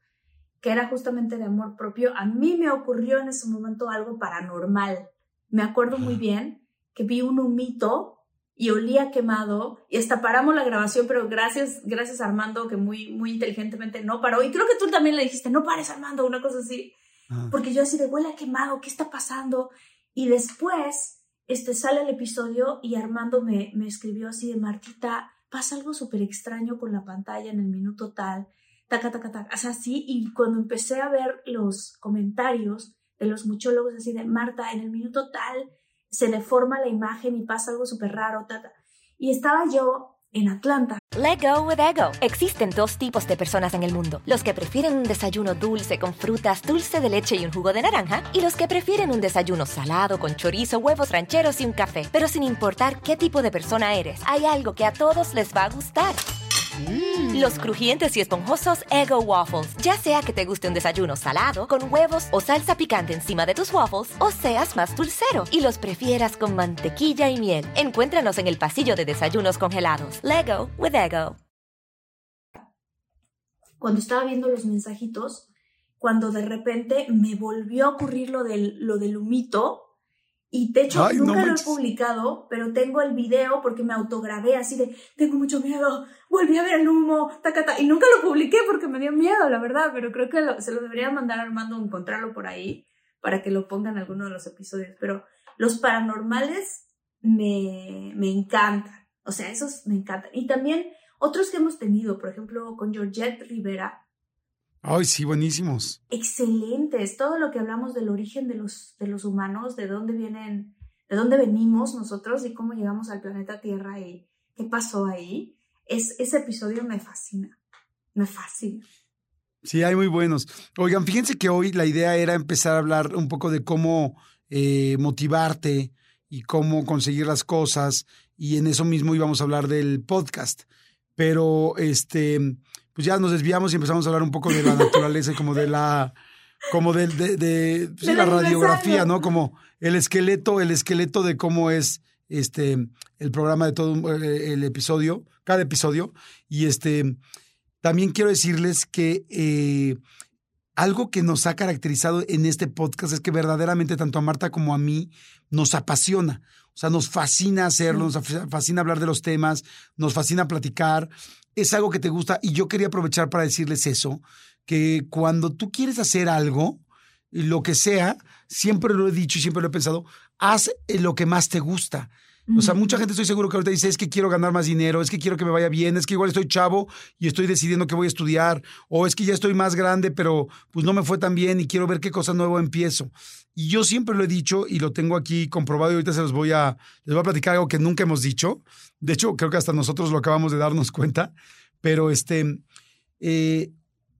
que era justamente de amor propio, a mí me ocurrió en ese momento algo paranormal. Me acuerdo muy bien que vi un humito y olía quemado y hasta paramos la grabación, pero gracias, gracias Armando que muy, muy inteligentemente no paró. Y creo que tú también le dijiste, no pares Armando, una cosa así. Porque yo así de huele a quemado, ¿qué está pasando? Y después este, sale el episodio y Armando me, me escribió así de Martita, pasa algo súper extraño con la pantalla en el minuto tal taca, taca, taca, o sea, así, y cuando empecé a ver los comentarios de los muchólogos así de Marta, en el minuto tal, se le forma la imagen y pasa algo súper raro, tata. Y estaba yo en Atlanta. Let go with ego. Existen dos tipos de personas en el mundo: los que prefieren un desayuno dulce con frutas, dulce de leche y un jugo de naranja, y los que prefieren un desayuno salado con chorizo, huevos rancheros y un café. Pero sin importar qué tipo de persona eres, hay algo que a todos les va a gustar. Mm. Los crujientes y esponjosos Ego Waffles. Ya sea que te guste un desayuno salado, con huevos o salsa picante encima de tus waffles, o seas más dulcero y los prefieras con mantequilla y miel. Encuéntranos en el pasillo de desayunos congelados. Lego with Ego. Cuando estaba viendo los mensajitos, cuando de repente me volvió a ocurrir lo del, lo del humito, y de hecho, nunca lo he publicado, pero tengo el video porque me autograbé así de, tengo mucho miedo, volví a ver el humo, ta, y nunca lo publiqué porque me dio miedo, la verdad, pero creo que se lo debería mandar a Armando, encontrarlo por ahí, para que lo pongan en alguno de los episodios. Pero los paranormales me, me encantan, o sea, esos me encantan. Y también otros que hemos tenido, por ejemplo, con Georgette Rivera, Ay, sí, buenísimos. Excelentes. Todo lo que hablamos del origen de los, de los humanos, de dónde vienen, de dónde venimos nosotros y cómo llegamos al planeta Tierra y qué pasó ahí. Es, ese episodio me fascina. Me fascina. Sí, hay muy buenos. Oigan, fíjense que hoy la idea era empezar a hablar un poco de cómo eh, motivarte y cómo conseguir las cosas. Y en eso mismo íbamos a hablar del podcast. Pero este pues ya nos desviamos y empezamos a hablar un poco de la naturaleza y como de la como de, de, la radiografía, ¿no? Como el esqueleto, el esqueleto de cómo es este el programa de todo eh, el episodio, cada episodio. Y este también quiero decirles que eh, algo que nos ha caracterizado en este podcast es que verdaderamente tanto a Marta como a mí nos apasiona. O sea, nos fascina hacerlo, nos fascina hablar de los temas, nos fascina platicar es algo que te gusta y yo quería aprovechar para decirles eso, que cuando tú quieres hacer algo, lo que sea, siempre lo he dicho y siempre lo he pensado, haz lo que más te gusta. O sea, mucha gente estoy seguro que ahorita dice, es que quiero ganar más dinero, es que quiero que me vaya bien, es que igual estoy chavo y estoy decidiendo que voy a estudiar, o es que ya estoy más grande, pero pues no me fue tan bien y quiero ver qué cosa nuevo empiezo. Y yo siempre lo he dicho y lo tengo aquí comprobado y ahorita se los voy a, les voy a platicar algo que nunca hemos dicho. De hecho, creo que hasta nosotros lo acabamos de darnos cuenta, pero este, eh,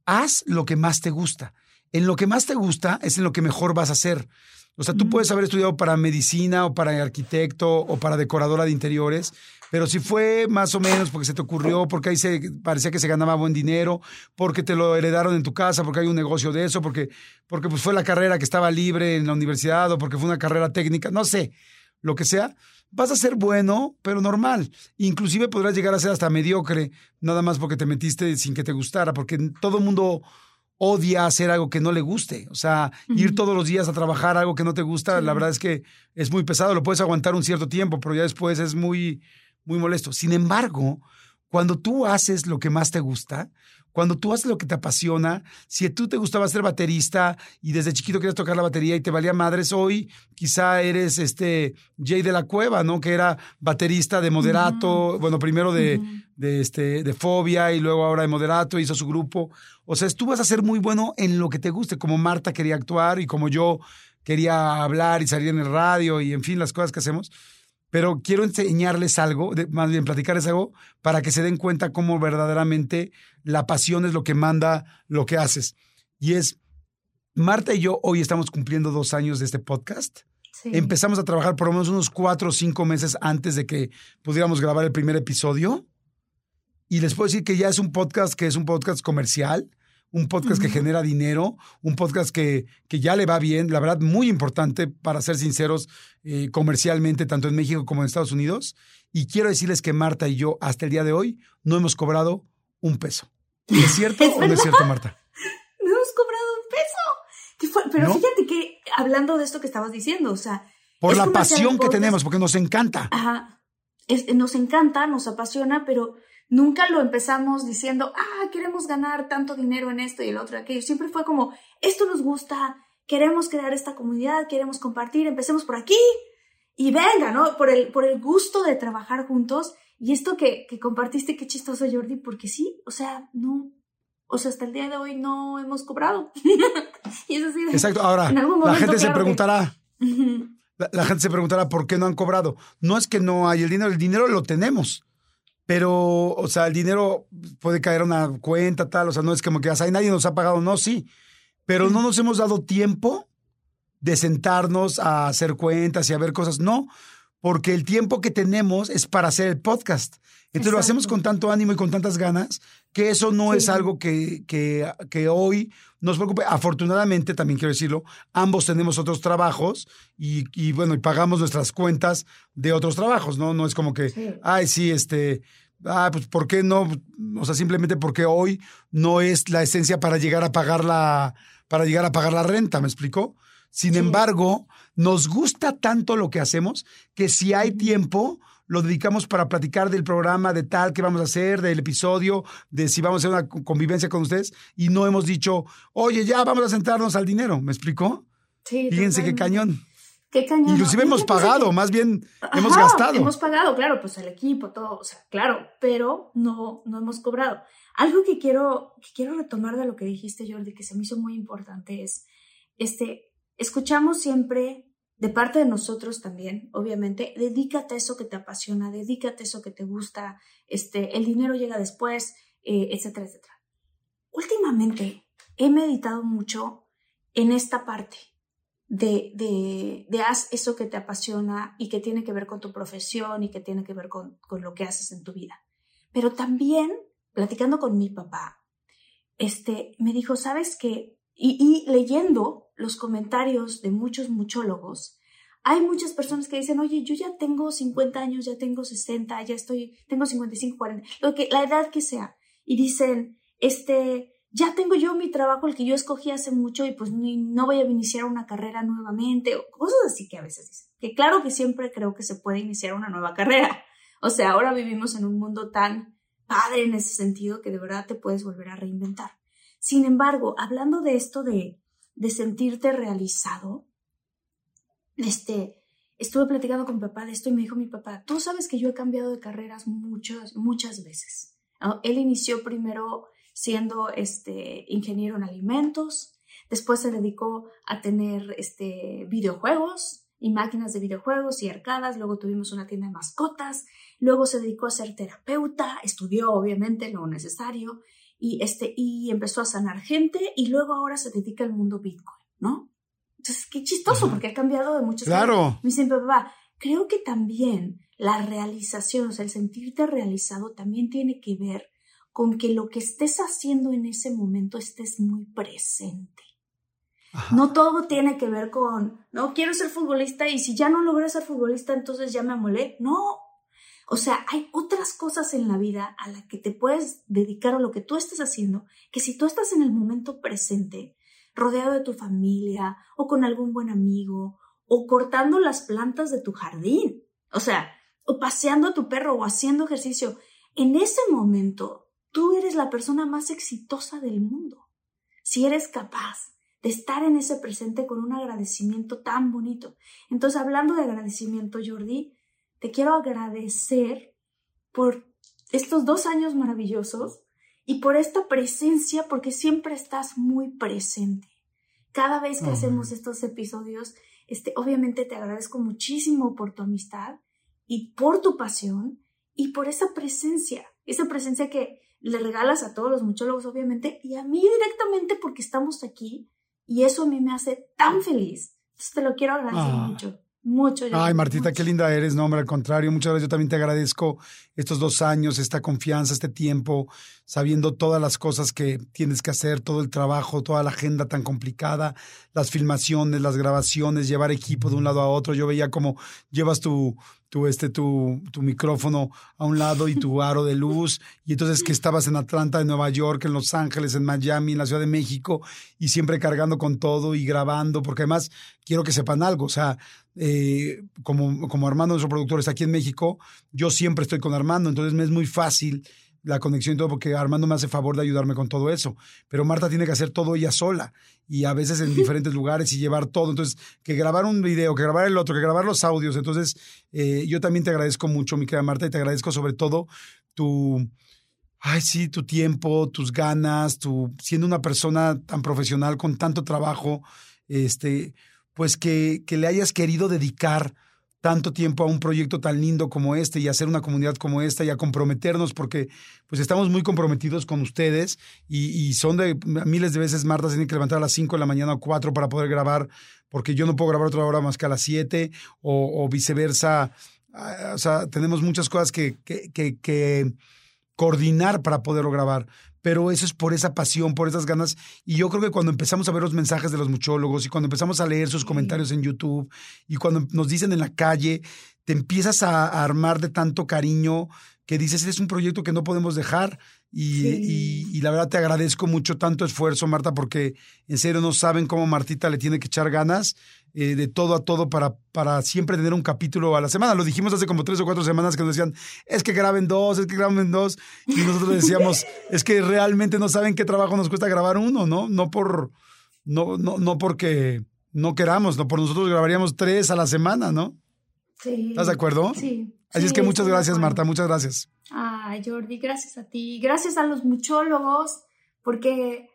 haz lo que más te gusta. En lo que más te gusta es en lo que mejor vas a hacer. O sea, tú puedes haber estudiado para medicina o para arquitecto o para decoradora de interiores, pero si fue más o menos porque se te ocurrió, porque ahí se parecía que se ganaba buen dinero, porque te lo heredaron en tu casa, porque hay un negocio de eso, porque, porque pues fue la carrera que estaba libre en la universidad o porque fue una carrera técnica, no sé, lo que sea, vas a ser bueno, pero normal. Inclusive podrás llegar a ser hasta mediocre, nada más porque te metiste sin que te gustara, porque todo el mundo odia hacer algo que no le guste. O sea, ir todos los días a trabajar algo que no te gusta, la verdad es que es muy pesado. Lo puedes aguantar un cierto tiempo, pero ya después es muy, muy molesto. Sin embargo, cuando tú haces lo que más te gusta, cuando tú haces lo que te apasiona, si tú te gustaba ser baterista y desde chiquito querías tocar la batería y te valía madres, hoy quizá eres este Jay de la Cueva, ¿no? Que era baterista de Moderato, bueno, primero de, de, este, de Fobia y luego ahora de Moderato, hizo su grupo. O sea, tú vas a ser muy bueno en lo que te guste, como Marta quería actuar y como yo quería hablar y salir en el radio y en fin, las cosas que hacemos pero quiero enseñarles algo, más bien platicarles algo, para que se den cuenta cómo verdaderamente la pasión es lo que manda lo que haces. Y es, Marta y yo hoy estamos cumpliendo dos años de este podcast. Empezamos a trabajar por lo menos unos cuatro o cinco meses antes de que pudiéramos grabar el primer episodio. Y les puedo decir que ya es un podcast que es un podcast comercial un podcast que genera dinero, un podcast que, que, ya le va bien, la verdad, muy importante, para ser sinceros, eh, comercialmente, tanto en México como en Estados Unidos. Y quiero decirles que Marta y yo, hasta el día de hoy, no hemos cobrado un peso. ¿Es cierto o no es cierto, Marta? No hemos cobrado un peso. Pero fíjate que, hablando de esto que estabas diciendo, o sea... Por la pasión que tenemos, porque nos encanta. Ajá. nos encanta, nos apasiona, pero Nunca lo empezamos diciendo, ah, queremos ganar tanto dinero en esto y el otro, aquello. Siempre fue como, esto nos gusta, queremos crear esta comunidad, queremos compartir, empecemos por aquí y venga, ¿no? Por el, por el gusto de trabajar juntos. Y esto que, que compartiste, qué chistoso, Jordi, porque sí, o sea, no, o sea, hasta el día de hoy no hemos cobrado. y eso sí. Exacto. Ahora, la gente se preguntará. la, gente se preguntará por qué no han cobrado. No es que no hay el dinero, el dinero lo tenemos pero, o sea, el dinero puede caer a una cuenta, tal, o sea, no es como que hay nadie nos ha pagado, no, sí, pero no nos hemos dado tiempo de sentarnos a hacer cuentas y a ver cosas, no, porque el tiempo que tenemos es para hacer el podcast. Entonces lo hacemos con tanto ánimo y con tantas ganas que eso no es algo que, que, que, hoy nos preocupe. Afortunadamente, también quiero decirlo, ambos tenemos otros trabajos y, y, bueno, y pagamos nuestras cuentas de otros trabajos, ¿no? No es como que, ay, sí, este, ah, pues ¿por qué no? O sea, simplemente porque hoy no es la esencia para llegar a pagar la, para llegar a pagar la renta, ¿me explicó? Sin embargo, nos gusta tanto lo que hacemos que si hay tiempo, lo dedicamos para platicar del programa, de tal que vamos a hacer, del episodio, de si vamos a hacer una convivencia con ustedes, y no hemos dicho, oye, ya vamos a sentarnos al dinero. ¿Me explicó? Sí. Fíjense qué cañón. Qué cañón. Inclusive hemos pagado, más bien hemos gastado. Hemos pagado, claro, pues el equipo, todo, o sea, claro, pero no, no hemos cobrado. Algo que quiero, que quiero retomar de lo que dijiste, Jordi, que se me hizo muy importante es, este, escuchamos siempre de parte de nosotros también, obviamente, dedícate a eso que te apasiona, dedícate a eso que te gusta, este, el dinero llega después, eh, etcétera, etcétera. Últimamente he meditado mucho en esta parte de, de, de, haz eso que te apasiona y que tiene que ver con tu profesión y que tiene que ver con, con lo que haces en tu vida. Pero también, platicando con mi papá, este, me dijo, ¿sabes qué? Y, leyendo los comentarios de muchos muchólogos, hay muchas personas que dicen, oye, yo ya tengo 50 años, ya tengo 60, ya estoy, tengo 55, 40, lo que, la edad que sea. Y dicen, este, ya tengo yo mi trabajo, el que yo escogí hace mucho y pues no voy a iniciar una carrera nuevamente, o cosas así que a veces dicen. Que claro que siempre creo que se puede iniciar una nueva carrera. O sea, ahora vivimos en un mundo tan padre en ese sentido que de verdad te puedes volver a reinventar. Sin embargo, hablando de esto de, de sentirte realizado, este, estuve platicando con mi papá de esto y me dijo mi papá, tú sabes que yo he cambiado de carreras muchas, muchas veces. Él inició primero siendo este, ingeniero en alimentos, después se dedicó a tener este, videojuegos y máquinas de videojuegos y arcadas, luego tuvimos una tienda de mascotas, luego se dedicó a ser terapeuta, estudió obviamente lo necesario y, este, y empezó a sanar gente y luego ahora se dedica al mundo Bitcoin, ¿no? Entonces, qué chistoso, porque ha cambiado de muchas Claro. Me dice, papá, creo que también la realización, o sea, el sentirte realizado también tiene que ver con que lo que estés haciendo en ese momento estés muy presente. No todo tiene que ver con, no quiero ser futbolista y si ya no logré ser futbolista, entonces ya me amolé. No, o sea, hay otras cosas en la vida a las que te puedes dedicar a lo que tú estés haciendo, que si tú estás en el momento presente, rodeado de tu familia o con algún buen amigo o cortando las plantas de tu jardín, o sea, o paseando a tu perro o haciendo ejercicio, en ese momento tú eres la persona más exitosa del mundo. Si eres capaz de estar en ese presente con un agradecimiento tan bonito. Entonces, hablando de agradecimiento, Jordi, te quiero agradecer por estos dos años maravillosos y por esta presencia, porque siempre estás muy presente. Cada vez que hacemos estos episodios, este, obviamente te agradezco muchísimo por tu amistad y por tu pasión y por esa presencia, esa presencia que le regalas a todos los muchólogos, obviamente, y a mí directamente porque estamos aquí y eso a mí me hace tan feliz. Entonces te lo quiero agradecer ah. mucho. Mucho. Ay, Martita, qué linda eres. No, hombre, al contrario, muchas veces yo también te agradezco estos dos años, esta confianza, este tiempo, sabiendo todas las cosas que tienes que hacer, todo el trabajo, toda la agenda tan complicada, las filmaciones, las grabaciones, llevar equipo de un lado a otro. Yo veía cómo llevas tu, tu, este, tu, tu micrófono a un lado y tu aro de luz, y entonces que estabas en Atlanta, en Nueva York, en Los Ángeles, en Miami, en la Ciudad de México, y siempre cargando con todo y grabando, porque además quiero que sepan algo, o sea, eh, como, como Armando, nuestro productor, está aquí en México, yo siempre estoy con Armando, entonces me es muy fácil la conexión y todo, porque Armando me hace favor de ayudarme con todo eso. Pero Marta tiene que hacer todo ella sola y a veces en diferentes lugares y llevar todo. Entonces, que grabar un video, que grabar el otro, que grabar los audios. Entonces, eh, yo también te agradezco mucho, mi querida Marta, y te agradezco sobre todo tu, ay, sí, tu tiempo, tus ganas, tu, siendo una persona tan profesional con tanto trabajo, este, pues que, que le hayas querido dedicar tanto tiempo a un proyecto tan lindo como este y a hacer una comunidad como esta y a comprometernos porque pues estamos muy comprometidos con ustedes y, son de miles de veces Marta tiene que levantar a las 5 de la mañana o 4 para poder grabar porque yo no puedo grabar otra hora más que a las 7 o, viceversa. Ah, o sea, tenemos muchas cosas que, que, que coordinar para poderlo grabar pero eso es por esa pasión, por esas ganas. Y yo creo que cuando empezamos a ver los mensajes de los muchólogos y cuando empezamos a leer sus comentarios en YouTube y cuando nos dicen en la calle, te empiezas a, armar de tanto cariño que dices, es un proyecto que no podemos dejar. Y, y, la verdad te agradezco mucho tanto esfuerzo, Marta, porque en serio no saben cómo Martita le tiene que echar ganas eh, de todo a todo para, para siempre tener un capítulo a la semana. Lo dijimos hace como tres o cuatro semanas que nos decían, es que graben dos, es que graben dos. Y nosotros decíamos, es que realmente no saben qué trabajo nos cuesta grabar uno, ¿no? No por, no, no, no porque no queramos, no por nosotros grabaríamos tres a la semana, ¿no? Sí. ¿Estás de acuerdo? Sí. Así es que muchas gracias, Marta, muchas gracias. Ay, Jordi, gracias a ti, gracias a los muchólogos, porque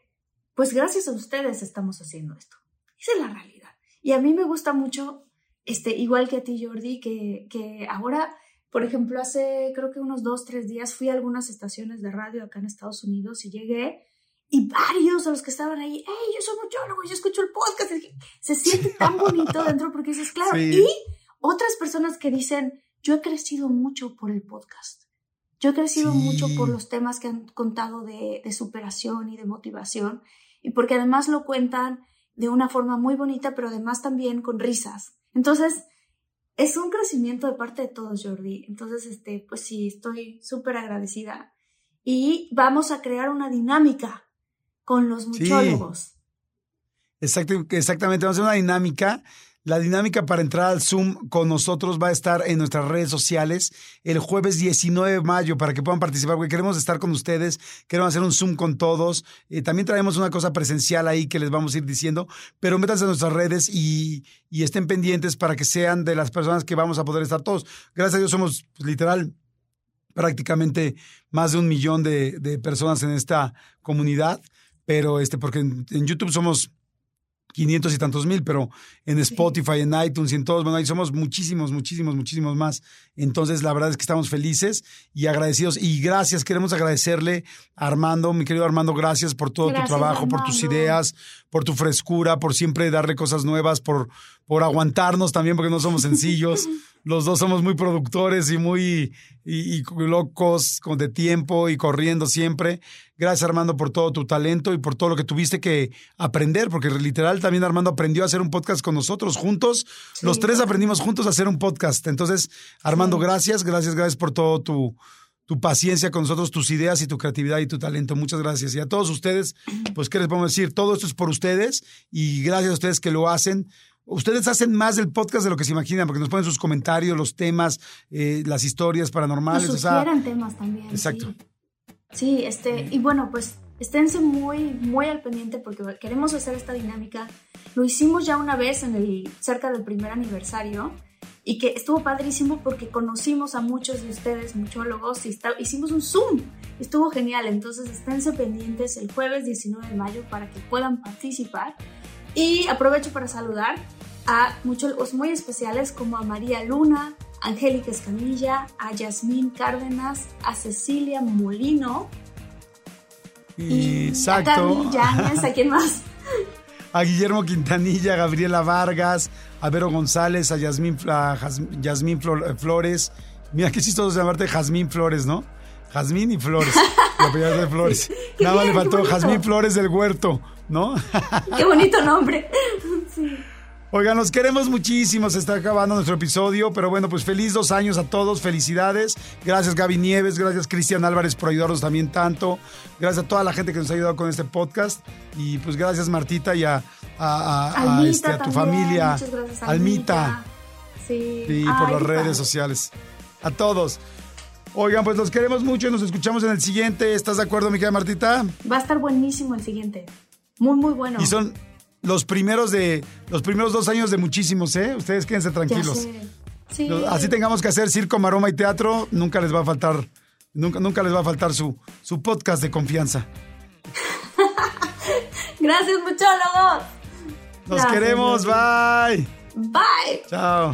pues gracias a ustedes estamos haciendo esto. Esa es la realidad. Y a mí me gusta mucho, este, igual que a ti, Jordi, que, que ahora, por ejemplo, hace creo que unos dos, tres días fui a algunas estaciones de radio acá en Estados Unidos y llegué y varios de los que estaban ahí, hey, yo soy muchólogo, yo escucho el podcast. Se siente tan bonito dentro porque dices, claro. Y otras personas que dicen, yo he crecido mucho por el podcast. Yo he crecido mucho por los temas que han contado de, de superación y de motivación y porque además lo cuentan de una forma muy bonita, pero además también con risas. Entonces, es un crecimiento de parte de todos, Jordi. Entonces, este, pues sí, estoy súper agradecida. Y vamos a crear una dinámica con los muchólogos. exactamente, vamos a hacer una dinámica la dinámica para entrar al Zoom con nosotros va a estar en nuestras redes sociales el jueves 19 de mayo para que puedan participar, porque queremos estar con ustedes, queremos hacer un Zoom con todos. Eh, también traemos una cosa presencial ahí que les vamos a ir diciendo, pero métanse en nuestras redes y, estén pendientes para que sean de las personas que vamos a poder estar todos. Gracias a Dios somos pues, literal prácticamente más de un millón de, personas en esta comunidad, pero este, porque en YouTube somos 500 y tantos mil, pero en Spotify, en iTunes y en todos, bueno, ahí somos muchísimos, muchísimos, muchísimos más. Entonces, la verdad es que estamos felices y agradecidos. Y gracias, queremos agradecerle a Armando, mi querido Armando, gracias por todo tu trabajo, por tus ideas, por tu frescura, por siempre darle cosas nuevas, por, por aguantarnos también, porque no somos sencillos. Los dos somos muy productores y muy y, locos con de tiempo y corriendo siempre. Gracias Armando por todo tu talento y por todo lo que tuviste que aprender, porque literal también Armando aprendió a hacer un podcast con nosotros juntos. Los tres aprendimos juntos a hacer un podcast. Entonces, Armando, gracias, gracias, gracias por todo tu, tu paciencia con nosotros, tus ideas y tu creatividad y tu talento. Muchas gracias. Y a todos ustedes, pues, ¿qué les podemos decir? Todo esto es por ustedes y gracias a ustedes que lo hacen Ustedes hacen más del podcast de lo que se imaginan, porque nos ponen sus comentarios, los temas, eh, las historias paranormales. Nos sugieren temas también. Exacto. Sí. sí, este, y bueno, pues esténse muy, muy al pendiente porque queremos hacer esta dinámica. Lo hicimos ya una vez en el, cerca del primer aniversario y que estuvo padrísimo porque conocimos a muchos de ustedes, muchólogos, y hicimos un Zoom. Estuvo genial, entonces esténse pendientes el jueves 19 de mayo para que puedan participar. Y aprovecho para saludar a muchólogos muy especiales como a María Luna, Angélica Escamilla, a Yasmín Cárdenas, a Cecilia Molino, Exacto. A ¿a quién más? A Guillermo Quintanilla, a Gabriela Vargas, a Vero González, a Yasmín, Flores. Mira qué chistoso llamarte Jazmín Flores, ¿no? Jazmín y Flores. La de Flores. Nada más le faltó Jazmín Flores del Huerto, ¿no? qué bonito nombre. Sí. Oigan, nos queremos muchísimo, se está acabando nuestro episodio, pero bueno, pues feliz dos años a todos, felicidades. Gracias Gaby Nieves, gracias Cristian Álvarez por ayudarnos también tanto. Gracias a toda la gente que nos ha ayudado con este podcast. Y pues gracias Martita y a, este, tu familia, Almita. Sí, y por las redes sociales. A todos. Oigan, pues los queremos mucho y nos escuchamos en el siguiente. ¿Estás de acuerdo, mi querida Martita? Va a estar buenísimo el siguiente. Muy, muy bueno. Y son los primeros de los primeros dos años de muchísimos, ¿eh? Ustedes quédense tranquilos. Así tengamos que hacer circo, maroma y teatro, nunca les va a faltar, nunca, nunca les va a faltar su, su podcast de confianza. Gracias, muchólogos. Nos queremos, bye. Bye. Chao.